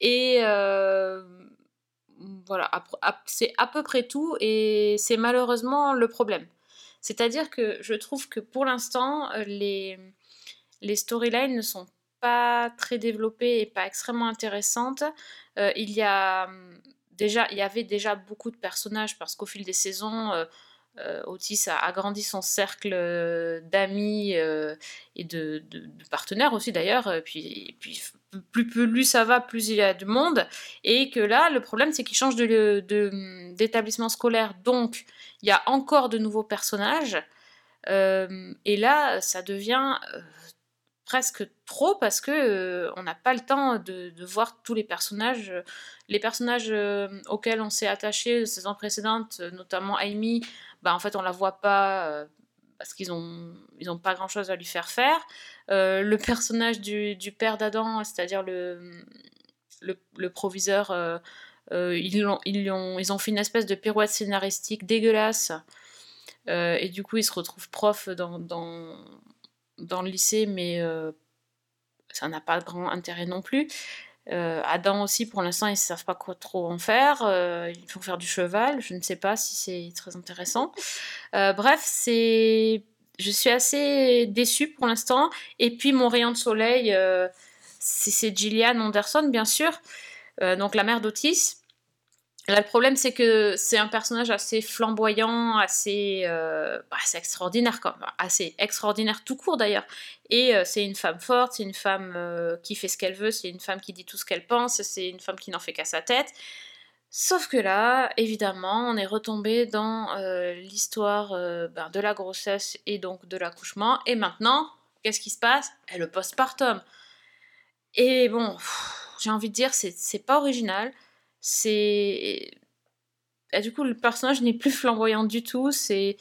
et euh, voilà, c'est à peu près tout et c'est malheureusement le problème. C'est-à-dire que je trouve que pour l'instant, euh, les, les storylines ne sont pas très développées et pas extrêmement intéressantes. Euh, il y a hum, déjà, il y avait déjà beaucoup de personnages parce qu'au fil des saisons, euh, Otis a agrandi son cercle euh, d'amis euh, et de, partenaires aussi d'ailleurs. Puis, puis plus, plus ça va, plus il y a de monde. Et que là, le problème, c'est qu'il change d'établissement scolaire. Donc, il y a encore de nouveaux personnages. Euh, et là, ça devient euh, presque trop parce que euh, on n'a pas le temps de, voir tous les personnages. Les personnages euh, auxquels on s'est attaché saison précédente, euh, notamment Amy, bah, en fait, on la voit pas euh, parce qu'ils ont, ils ont pas grand chose à lui faire faire. Euh, le personnage du, père d'Adam, c'est-à-dire le, le, proviseur, euh, ils, l'ont- ils, ont, ils ont fait une espèce de pirouette scénaristique dégueulasse. Et du coup, il se retrouve prof dans, dans, le lycée, mais ça n'a pas grand intérêt non plus. Euh, Adam aussi, pour l'instant, ils ne savent pas quoi trop en faire. Euh, il faut faire du cheval. Je ne sais pas si c'est très intéressant. Euh, bref, c'est, je suis assez déçue pour l'instant. Et puis mon rayon de soleil, c'est, Gillian Anderson, bien sûr, donc la mère d'Otis. Le problème, c'est que c'est un personnage assez flamboyant, assez, euh, bah, extraordinaire, quoi. assez extraordinaire tout court d'ailleurs. Et euh, c'est une femme forte, c'est une femme euh, qui fait ce qu'elle veut, c'est une femme qui dit tout ce qu'elle pense, c'est une femme qui n'en fait qu'à sa tête. Sauf que là, évidemment, on est retombé dans l'histoire ben, de la grossesse et donc de l'accouchement. Et maintenant, qu'est-ce qui se passe? Eh, Le postpartum. Et bon, j'ai envie de dire, c'est pas original. C'est. Et du coup, le personnage n'est plus flamboyant du tout. C'est.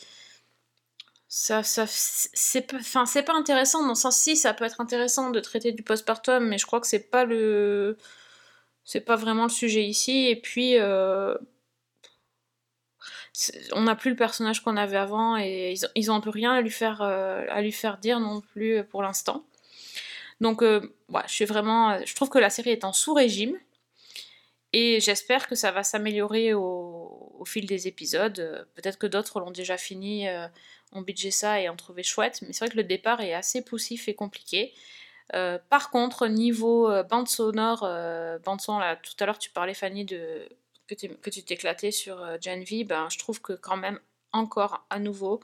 Ça, ça, c'est pas- intéressant dans le sens si ça peut être intéressant de traiter du postpartum, mais je crois que c'est pas le c'est pas vraiment le sujet ici. Et puis, euh, on n'a plus le personnage qu'on avait avant et ils, ils ont un peu rien à lui faire, euh, à lui faire dire non plus euh, pour l'instant. Donc, euh, je suis vraiment, je trouve que la série est en sous-régime et j'espère que ça va s'améliorer au, fil des épisodes. Euh, Peut-être que d'autres l'ont déjà fini, euh, ont budgé ça et ont trouvé chouette, mais c'est vrai que le départ est assez poussif et compliqué. Euh, par contre, niveau bande sonore, bande son, là, tout à l'heure tu parlais Fanny de que, que tu t'éclatais sur Gen V, ben, je trouve que quand même, encore à nouveau,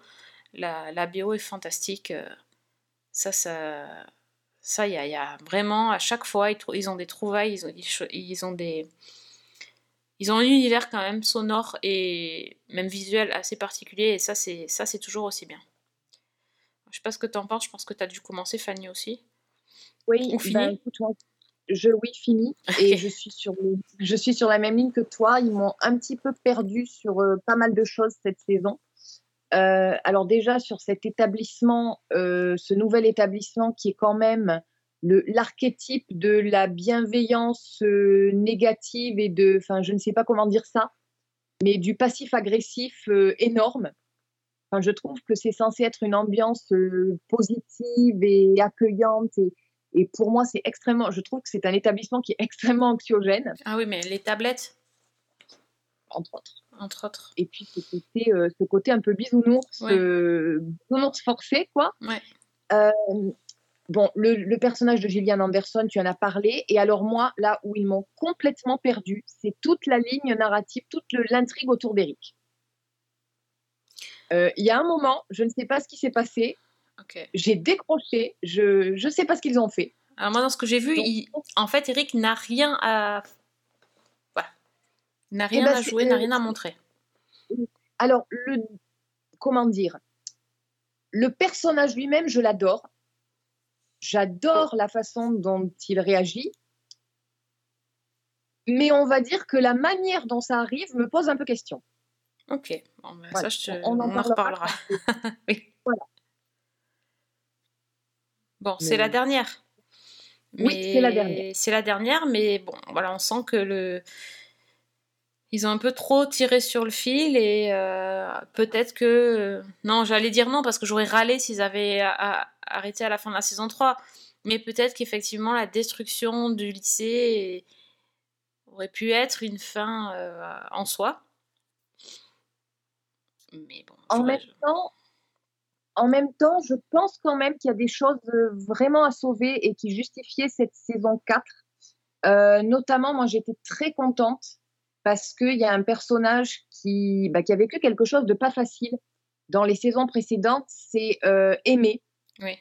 la, la BO est fantastique. ça, ça, ça, il y a, il y a vraiment, à chaque fois, ils, ont des trouvailles, ils ont, ils des... Ils ont un univers quand même sonore et même visuel assez particulier, et ça, c'est ça c'est toujours aussi bien. Je sais pas ce que t'en penses, je pense que t'as dû commencer, Fanny aussi. Oui, Ou fini ben, écoute, moi, je, oui, fini. <laughs> Et je suis, sur, le- je suis sur la même ligne que toi. Ils m'ont un petit peu perdu sur euh, pas mal de choses cette saison. Euh, alors déjà, sur cet établissement, euh, ce nouvel établissement qui est quand même l'archétype de la bienveillance euh, négative et de, enfin, je ne sais pas comment dire ça, mais du passif agressif énorme. Enfin, je trouve que c'est censé être une ambiance positive et accueillante. Et, et pour moi, c'est extrêmement. Je trouve que c'est un établissement qui est <laughs> extrêmement anxiogène, Ah oui, mais les tablettes, entre autres. entre autres. Et puis ce côté, euh, ce côté un peu bisounours, Ouais. euh, bisounours forcé, quoi. Ouais. Euh, bon, le, le personnage de Gillian Anderson, tu en as parlé. Et alors moi, là où ils m'ont complètement perdu, c'est toute la ligne narrative, toute l'intrigue autour d'Eric. Euh, Il y a un moment, je ne sais pas ce qui s'est passé. Ok. J'ai décroché. Je ne sais pas ce qu'ils ont fait. Alors moi, dans ce que j'ai vu, il- en fait, Eric n'a rien à... N'a rien ben, à jouer, n'a rien à montrer. Alors, le, comment dire Le personnage lui-même, je l'adore. J'adore la façon dont il réagit. Mais on va dire que la manière dont ça arrive me pose un peu question. Ok, bon, ben, Voilà. ça, je te- On on, en en parlera reparlera. <laughs> oui. Voilà. Bon, c'est la dernière. Oui, c'est la dernière. C'est la dernière, mais bon, voilà, on sent que le. Ils ont un peu trop tiré sur le fil et euh, peut-être que. Non, j'allais dire non parce que j'aurais râlé s'ils avaient a- arrêté à la fin de la saison 3. Mais peut-être qu'effectivement, la destruction du lycée aurait pu être une fin euh, en soi. Mais bon. En même temps, en même temps, je pense quand même qu'il y a des choses euh, vraiment à sauver et qui justifiaient cette saison 4. Euh, notamment, moi, j'étais très contente parce qu'il y a un personnage qui, bah, qui a vécu quelque chose de pas facile dans les saisons précédentes, c'est euh, Aimé. Oui.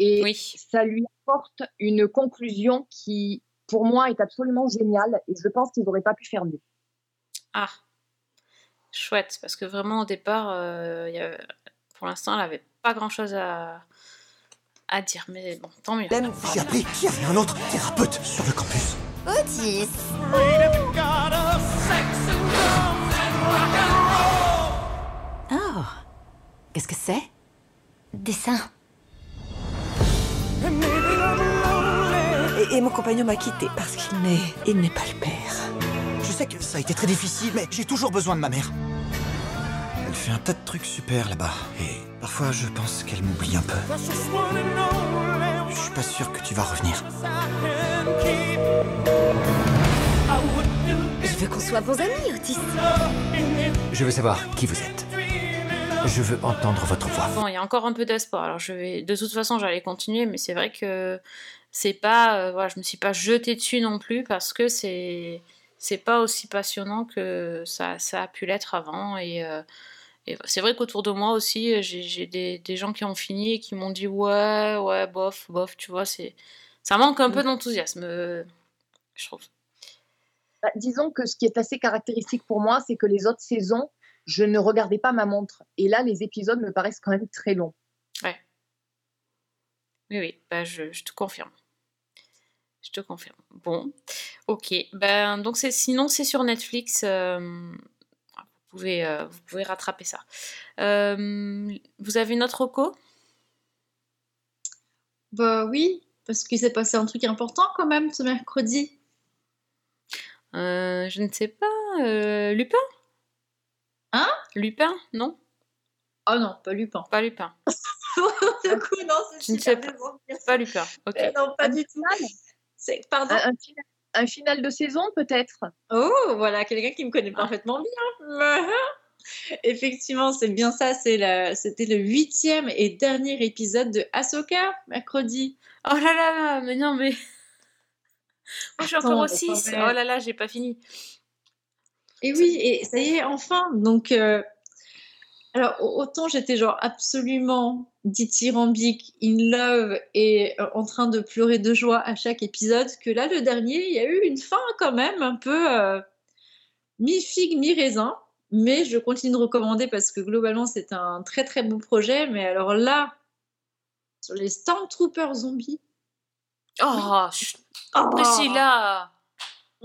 Et ça lui apporte une conclusion qui, pour moi, est absolument géniale et je pense qu'ils n'auraient pas pu faire mieux. Ah, chouette, parce que vraiment au départ, euh, il y avait- pour l'instant, elle avait pas grand-chose à... à dire, mais bon, tant mieux. J'ai appris qu'il y avait un autre thérapeute sur le campus. Otis Oh, qu'est-ce que c'est? Dessin. Et, et mon compagnon m'a quitté parce qu'il n'est... il n'est pas le père. Je sais que ça a été très difficile, mais j'ai toujours besoin de ma mère. Elle fait un tas de trucs super là-bas. Et parfois, je pense qu'elle m'oublie un peu. Je suis pas sûr que tu vas revenir. Je veux qu'on soit bons amis, Otis. Je veux savoir qui vous êtes. Je veux entendre votre voix. Bon, il y a encore un peu d'espoir. Alors, je vais, de toute façon, j'allais continuer, mais c'est vrai que c'est pas, euh, voilà, je me suis pas jetée dessus non plus parce que c'est, c'est pas aussi passionnant que ça, ça a pu l'être avant. Et, euh, et c'est vrai qu'autour de moi aussi, j'ai, des, des gens qui ont fini et qui m'ont dit ouais, ouais, bof, bof, tu vois, c'est, ça manque un peu d'enthousiasme, euh, je trouve. Bah, disons que ce qui est assez caractéristique pour moi, c'est que les autres saisons, je ne regardais pas ma montre. Et là, les épisodes me paraissent quand même très longs. Ouais. Oui, oui, bah, je, je te confirme. Je te confirme. Bon, ok. Ben, donc c'est, sinon, c'est sur Netflix. euh, vous, pouvez, euh, vous pouvez rattraper ça. Euh, vous avez une autre reco? Bah oui, parce qu'il s'est passé un truc important quand même ce mercredi. Euh, Je ne sais pas. euh, Lupin? Hein Lupin, non? Oh non, pas Lupin. Pas Lupin. <laughs> du coup, non, c'est Je ne sais pas. Pas Lupin. Ok. Eh non, pas du tout. C'est pardon? Un, un final, un final de saison, peut-être? Oh, voilà, quelqu'un qui me connaît parfaitement bien. <laughs> Effectivement, c'est bien ça. C'est la... C'était le huitième et dernier épisode de Ahsoka, mercredi. Oh là là, mais non, mais. <laughs> Moi, je suis encore au 6. quand Oh là là, j'ai pas fini. Et oui, et ça y est, enfin. Donc, euh, alors, au- autant j'étais genre absolument dithyrambique, in love et euh, en train de pleurer de joie à chaque épisode, que là, le dernier, il y a eu une fin quand même un peu euh, mi-figue, mi-raisin. Mais je continue de recommander parce que globalement, c'est un très très beau projet. Mais alors là, sur les Stormtroopers zombies. Oh. Oh. Priscilla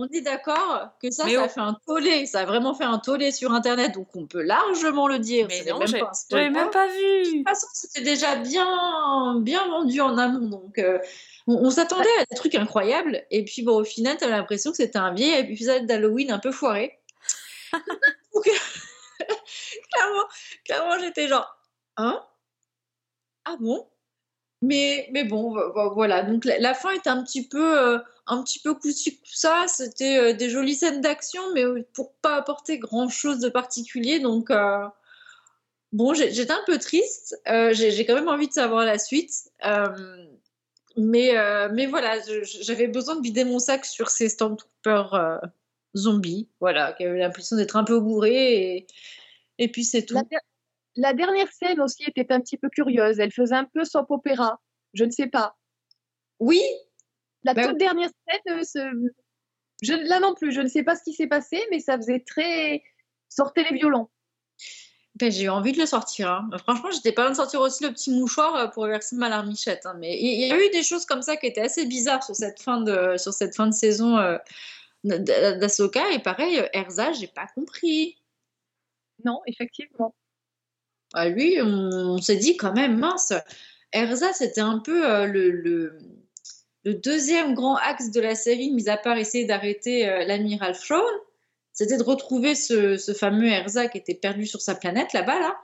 On est d'accord que ça, Mais ça a fait un tollé, ça a vraiment fait un tollé sur Internet, donc on peut largement le dire. Mais non, même pas j'avais même pas vu. De toute façon, c'était déjà bien, bien vendu en amont, donc euh, on, on s'attendait à des trucs incroyables, et puis bon, au final, t'as l'impression que c'était un vieil épisode d'Halloween un peu foiré. <laughs> Donc, <laughs> clairement, clairement j'étais genre, hein? Ah bon? Mais, mais bon, vo- vo- voilà. Donc la, la fin était un petit peu, euh, un petit peu coup-ci ça. C'était euh, des jolies scènes d'action, mais euh, pour pas apporter grand-chose de particulier. Donc euh, bon, j'étais un peu triste. Euh, j'ai quand même envie de savoir la suite. Euh, mais, mais voilà, j'avais besoin de vider mon sac sur ces Stormtroopers zombies. Voilà, qui avaient l'impression d'être un peu bourrés. Et, et puis c'est tout. La, der- la dernière scène aussi était un petit peu curieuse. Elle faisait un peu soap opéra. Je ne sais pas. Oui. La Bah toute oui. dernière scène, euh, ce- je, là non plus, je ne sais pas ce qui s'est passé, mais ça faisait très. Sortez les violons. Ben, j'ai eu envie de le sortir. hein. Franchement, j'étais pas loin de sortir aussi le petit mouchoir euh, pour verser ma larmichette. hein. Mais il y a eu des choses comme ça qui étaient assez bizarres sur cette fin de, sur cette fin de saison euh, d- d- d'Ahsoka. Et pareil, Erza, j'ai pas compris. Non, effectivement. Ah, lui, on, on s'est dit quand même, mince, Erza, c'était un peu euh, le, le, le deuxième grand axe de la série, mis à part essayer d'arrêter euh, l'amiral Thrawn. C'était de retrouver ce, fameux Erza qui était perdu sur sa planète là-bas, là.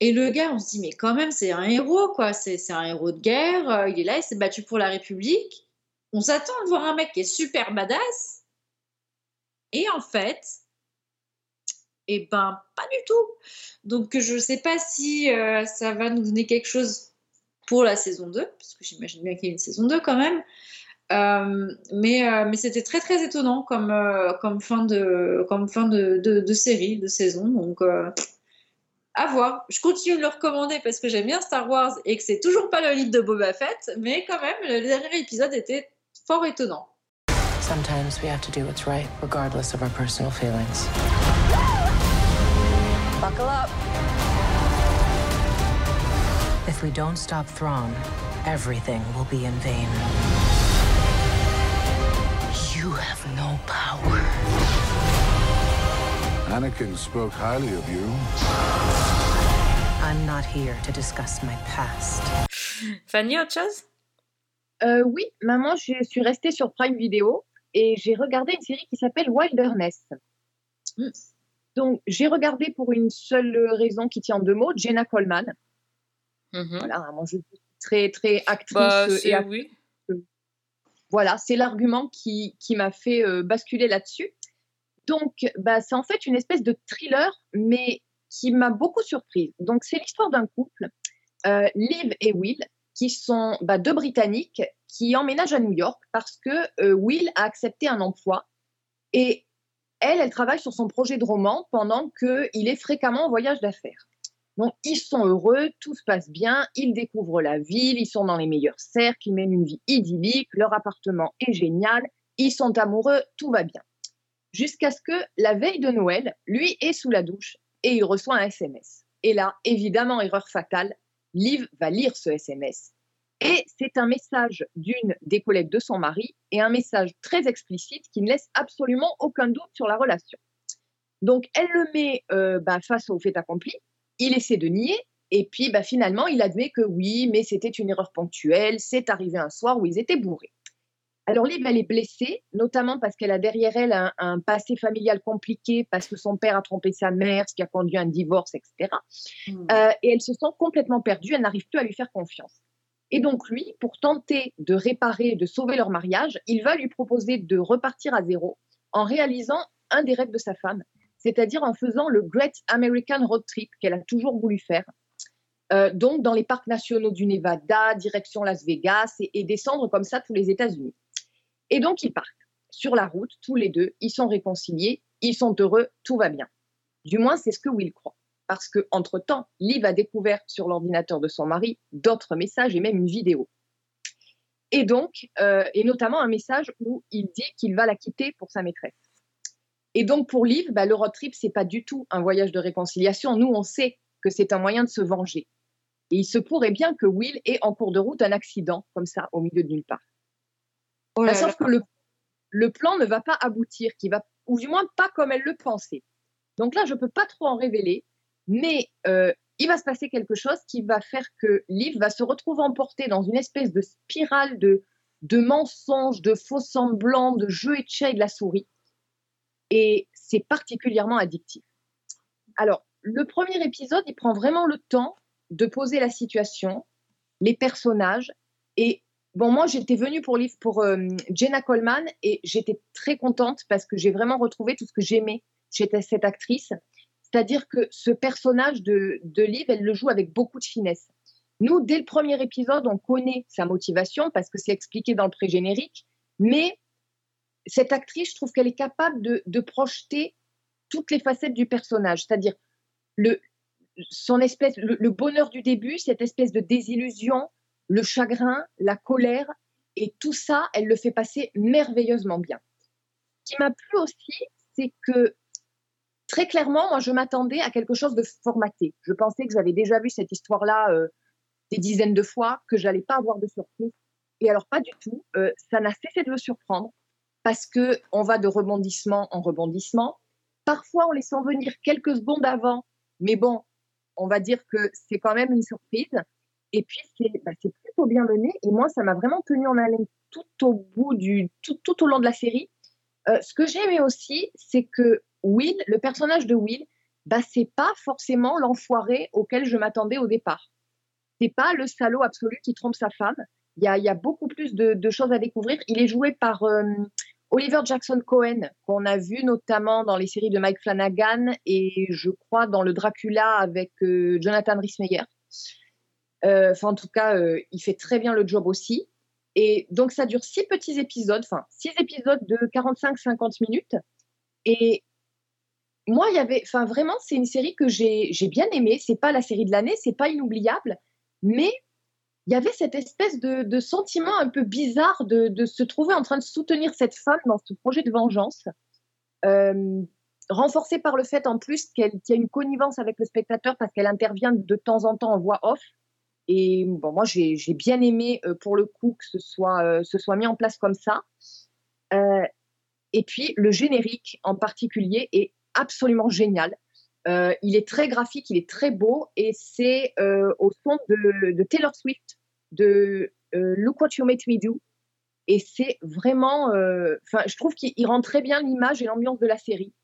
Et le gars, on se dit, mais quand même, c'est un héros, quoi. C'est c'est un héros de guerre. euh, il est là, il s'est battu pour la République. On s'attend à voir un mec qui est super badass. Et en fait, eh ben, pas du tout. Donc, je ne sais pas si euh, ça va nous donner quelque chose pour la saison 2, parce que j'imagine bien qu'il y a une saison 2 quand même. Euh, mais euh, mais c'était très très étonnant comme, euh, comme fin, de, comme fin de, de, de série, de saison. Donc, euh, à voir. Je continue de le recommander parce que j'aime bien Star Wars et que c'est toujours pas le livre de Boba Fett, mais quand même, le dernier épisode était fort étonnant. Sometimes we have to do what's right, regardless of our personal feelings. Buckle up. If we don't stop Thrawn, everything will be in vain. You have no power. Anakin spoke highly of you. I'm not here to discuss my past. Fanny, autre chose? Euh, oui, maman, je suis restée sur Prime Video et j'ai regardé une série qui s'appelle Wilderness. Mm. Donc, j'ai regardé pour une seule raison qui tient en deux mots, Jenna Coleman. Mhm. Voilà, moi, je suis très, très actrice. Bah, c'est- et oui. Voilà, c'est l'argument qui, qui m'a fait euh, basculer là-dessus. Donc, bah, c'est en fait une espèce de thriller, mais qui m'a beaucoup surprise. Donc, c'est l'histoire d'un couple, euh, Liv et Will, qui sont bah, deux Britanniques qui emménagent à New York parce que euh, Will a accepté un emploi et elle, elle travaille sur son projet de roman pendant qu'il est fréquemment en voyage d'affaires. Donc, ils sont heureux, tout se passe bien, ils découvrent la ville, ils sont dans les meilleurs cercles, ils mènent une vie idyllique, leur appartement est génial, ils sont amoureux, tout va bien. Jusqu'à ce que la veille de Noël, lui est sous la douche et il reçoit un SMS. Et là, évidemment, erreur fatale, Liv va lire ce SMS. Et c'est un message d'une des collègues de son mari et un message très explicite qui ne laisse absolument aucun doute sur la relation. Donc, elle le met euh, bah, face au fait accompli. Il essaie de nier. Et puis, bah, finalement, il admet que oui, mais c'était une erreur ponctuelle. C'est arrivé un soir où ils étaient bourrés. Alors, Liv, elle est blessée, notamment parce qu'elle a derrière elle un, un passé familial compliqué, parce que son père a trompé sa mère, ce qui a conduit à un divorce, etc. Euh, et elle se sent complètement perdue, elle n'arrive plus à lui faire confiance. Et donc, lui, pour tenter de réparer, de sauver leur mariage, il va lui proposer de repartir à zéro en réalisant un des rêves de sa femme, c'est-à-dire en faisant le Great American Road Trip qu'elle a toujours voulu faire. Euh, donc, dans les parcs nationaux du Nevada, direction Las Vegas, et, descendre comme ça tous les États-Unis. Et donc, ils partent sur la route, tous les deux, ils sont réconciliés, ils sont heureux, tout va bien. Du moins, c'est ce que Will croit. Parce que, entre-temps, Liv a découvert sur l'ordinateur de son mari d'autres messages et même une vidéo. Et donc, euh, et notamment un message où il dit qu'il va la quitter pour sa maîtresse. Et donc, pour Liv, bah, le road trip, c'est pas du tout un voyage de réconciliation. Nous, on sait que c'est un moyen de se venger. Et il se pourrait bien que Will ait en cours de route un accident, comme ça, au milieu de nulle part. Oh là Bah, sauf là. que le, le plan ne va pas aboutir, qui va, ou du moins pas comme elle le pensait. Donc là, je ne peux pas trop en révéler, mais euh, il va se passer quelque chose qui va faire que Liv va se retrouver emportée dans une espèce de spirale de, de mensonges, de faux semblants, de jeux et de chat et de la souris. Et c'est particulièrement addictif. Alors, le premier épisode, il prend vraiment le temps de poser la situation, les personnages. Et bon, moi, j'étais venue pour, pour euh, Jenna Coleman et j'étais très contente parce que j'ai vraiment retrouvé tout ce que j'aimais chez cette actrice. C'est-à-dire que ce personnage de, de Liv, elle le joue avec beaucoup de finesse. Nous, dès le premier épisode, on connaît sa motivation parce que c'est expliqué dans le pré-générique, mais cette actrice, je trouve qu'elle est capable de, projeter toutes les facettes du personnage, c'est-à-dire le, son espèce, le, le bonheur du début, cette espèce de désillusion, le chagrin, la colère, et tout ça, elle le fait passer merveilleusement bien. Ce qui m'a plu aussi, c'est que très clairement, moi, je m'attendais à quelque chose de formaté. Je pensais que j'avais déjà vu cette histoire-là euh, des dizaines de fois, que j'allais pas avoir de surprise. Et alors, pas du tout. Euh, ça n'a cessé de me surprendre parce que on va de rebondissement en rebondissement. Parfois, on les sent venir quelques secondes avant, mais bon, on va dire que c'est quand même une surprise. Et puis, c'est bah, c'est plutôt bien mené. Et moi, ça m'a vraiment tenu en haleine tout au bout du, tout, tout au long de la série. Euh, ce que j'ai aimé aussi, c'est que Will, le personnage de Will, bah, c'est pas forcément l'enfoiré auquel je m'attendais au départ. C'est pas le salaud absolu qui trompe sa femme. Il y a, beaucoup plus de, de choses à découvrir. Il est joué par euh, Oliver Jackson Cohen, qu'on a vu notamment dans les séries de Mike Flanagan et je crois dans le Dracula avec euh, Jonathan Rhys-Meyer. Euh, en tout cas, euh, il fait très bien le job aussi. Et donc, ça dure six petits épisodes, enfin, six épisodes de 45-50 minutes. Et moi, il y avait, enfin, vraiment, c'est une série que j'ai j'ai bien aimée. C'est pas la série de l'année, c'est pas inoubliable, mais il y avait cette espèce de, sentiment un peu bizarre de, se trouver en train de soutenir cette femme dans ce projet de vengeance, euh, renforcé par le fait en plus qu'il y a une connivence avec le spectateur parce qu'elle intervient de temps en temps en voix off. Et bon, moi, j'ai bien aimé euh, pour le coup que ce soit, euh, ce soit mis en place comme ça. Et puis, le générique en particulier est absolument génial. Il est très graphique, il est très beau et c'est au son de Taylor Swift de euh, Look What You Made Me Do. Et c'est vraiment, euh, enfin, je trouve qu'il il rend très bien l'image et l'ambiance de la série.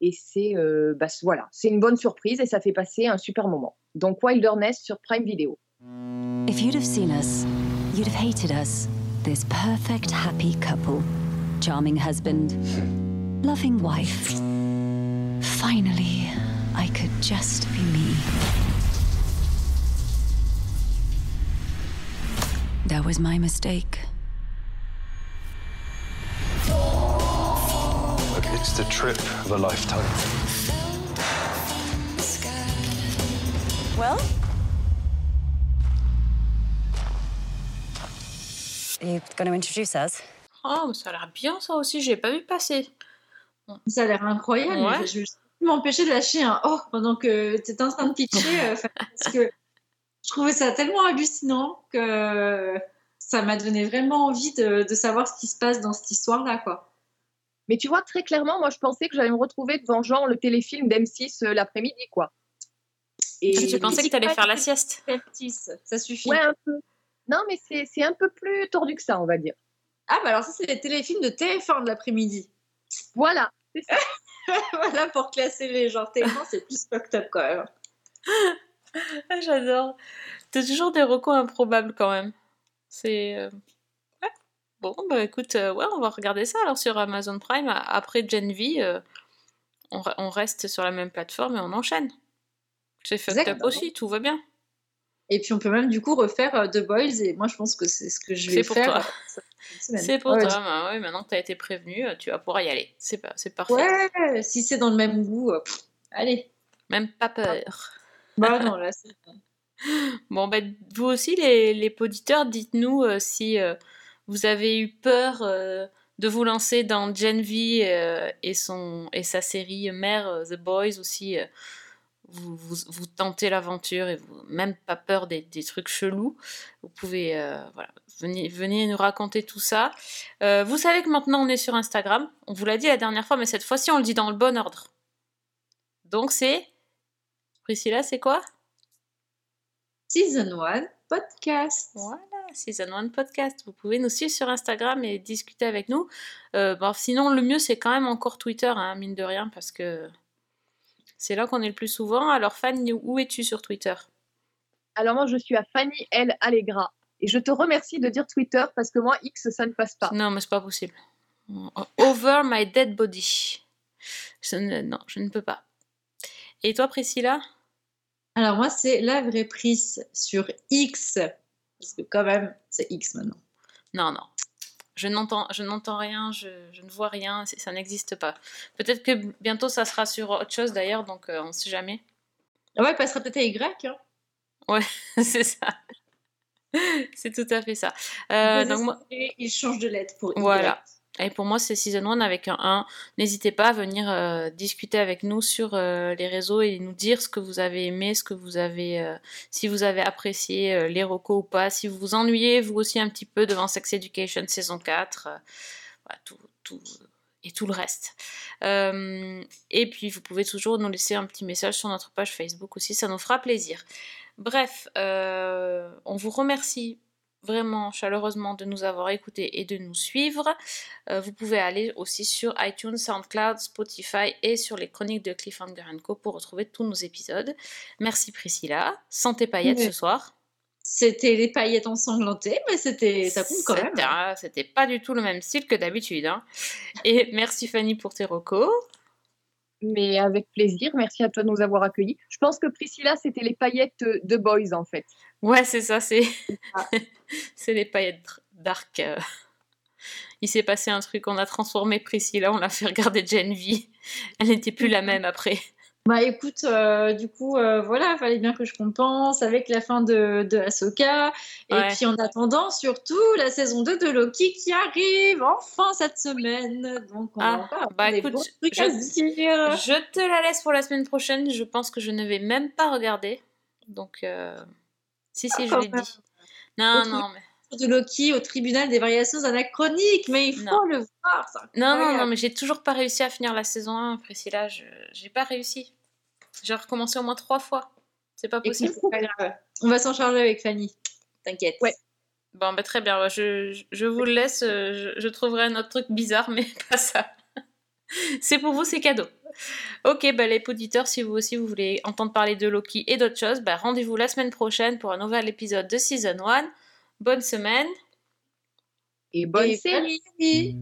Et c'est, euh, bah, voilà, une bonne surprise et ça fait passer un super moment. Donc Wilderness sur Prime Video. If you'd have seen us, you'd have hated us. This perfect, happy couple. Charming husband, loving wife. Finally, I could just be me. That was my mistake. It's the trip of a lifetime. Well? Are you going to introduce us? Oh, ça a l'air bien ça aussi, j'ai pas vu passer. Ça a l'air incroyable. Ouais. Je peux m'empêcher de lâcher un oh pendant que tu étais en train de pitcher. euh, <laughs> parce que je trouvais ça tellement hallucinant que ça m'a donné vraiment envie de, de savoir ce qui se passe dans cette histoire-là. quoi. Mais tu vois, très clairement, moi, je pensais que j'allais me retrouver devant genre le téléfilm d'M6 euh, l'après-midi, quoi. Et Ah, tu pensais que t'allais faire la sieste? Ça suffit. Ouais, un peu. Non, mais c'est c'est un peu plus tordu que ça, on va dire. Ah, bah alors ça, c'est les téléfilms de TF1 de l'après-midi. Voilà. <laughs> voilà, pour classer les genres TF1, c'est plus fucked up quand même. <laughs> Ah, J'adore. T'as toujours des recos improbables quand même. C'est. euh, ouais. Bon, bah écoute, euh, ouais, on va regarder ça alors sur Amazon Prime. Après Gen V, euh, on, re- on reste sur la même plateforme et on enchaîne. C'est fucked up aussi, tout va bien. Et puis on peut même du coup refaire The Boys et moi je pense que c'est ce que je vais C'est pour faire. C'est pour Ouais, toi, bah ouais, maintenant que t'as été prévenu, tu vas pouvoir y aller. C'est parfait. Ouais, si c'est dans le même goût, pff, allez. Même pas peur. Bah non, là c'est <laughs> Bon, ben, vous aussi, les, les auditeurs, dites-nous euh, si euh, vous avez eu peur euh, de vous lancer dans Gen V et, son, et sa série mère, The Boys aussi. vous, vous, tentez l'aventure et vous même pas peur des, des trucs chelous. Vous pouvez voilà, venir, venir nous raconter tout ça. Vous savez que maintenant on est sur Instagram. On vous l'a dit la dernière fois, mais cette fois-ci on le dit dans le bon ordre. Donc c'est. Priscilla, c'est quoi? Season 1 podcast. Voilà, Season 1 Podcast. Vous pouvez nous suivre sur Instagram et discuter avec nous. Euh, bon, sinon, le mieux, c'est quand même encore Twitter, hein, mine de rien, parce que c'est là qu'on est le plus souvent. Alors, Fanny, où es-tu sur Twitter? Alors moi, je suis à Fanny L. Allegra. Et je te remercie de dire Twitter parce que moi, X, ça ne passe pas. Non, mais c'est pas possible. Over my dead body. Je ne- non, je ne peux pas. Et toi, Priscilla? Alors moi c'est la vraie prise sur X. Parce que quand même, c'est X maintenant. Non, non. Je n'entends, je n'entends rien, je, je ne vois rien, ça n'existe pas. Peut-être que bientôt ça sera sur autre chose d'ailleurs, donc euh, on ne sait jamais. Ah ouais, il passera peut-être à Y. Hein. Ouais, <laughs> c'est ça. c'est tout à fait ça. Euh, donc moi, il change de lettre pour Y. voilà. Et pour moi, c'est Season 1 avec un 1. N'hésitez pas à venir euh, discuter avec nous sur euh, les réseaux et nous dire ce que vous avez aimé, ce que vous avez, euh, si vous avez apprécié les recos ou pas, si vous vous ennuyez vous aussi un petit peu devant Sex Education saison 4, euh, voilà, tout, tout, et tout le reste. Et puis, vous pouvez toujours nous laisser un petit message sur notre page Facebook aussi, ça nous fera plaisir. Bref, on vous remercie vraiment chaleureusement de nous avoir écoutés et de nous suivre. Euh, vous pouvez aller aussi sur iTunes, SoundCloud, Spotify et sur les chroniques de Cliffhanger Co pour retrouver tous nos épisodes. Merci Priscilla. Santé paillettes Oui. ce soir. C'était les paillettes ensanglantées, mais c'était ça compte quand même. C'était- ah, C'était pas du tout le même style que d'habitude. hein. Et merci Fanny pour tes recos. Mais avec plaisir, merci à toi de nous avoir accueillis. Je pense que Priscilla, c'était les paillettes de Boys en fait. Ouais, c'est ça, c'est c'est <laughs> les paillettes dark. euh. Il s'est passé un truc, on a transformé Priscilla, on l'a fait regarder Gen V. Elle n'était plus la même après. Bah écoute, euh, du coup, euh, voilà, fallait bien que je compense avec la fin de, de Ahsoka. Et Ouais. puis en attendant, surtout, la saison 2 de Loki qui arrive enfin cette semaine. Donc on Ah, va bah écoute, je, dire. je te la laisse pour la semaine prochaine. Je pense que je ne vais même pas regarder. Donc, euh, si, si, Ah, je l'ai dit. Non, non, mais. de Loki au tribunal des variations anachroniques, mais il faut Non. le voir. c'est Non, non, non, mais j'ai toujours pas réussi à finir la saison 1, Priscilla. J'ai pas réussi. J'ai recommencé au moins trois fois. C'est pas possible. c'est pas grave. On va s'en charger avec Fanny. T'inquiète. Ouais. Bon, bah très bien. bah, Je, je- je vous le laisse. euh, Je, je trouverai un autre truc bizarre, mais <laughs> pas ça. <laughs> c'est pour vous, c'est cadeau. Ok, bah les auditeurs, si vous aussi vous voulez entendre parler de Loki et d'autres choses, bah rendez-vous la semaine prochaine pour un nouvel épisode de Season 1. Bonne semaine. Et bonne Et série.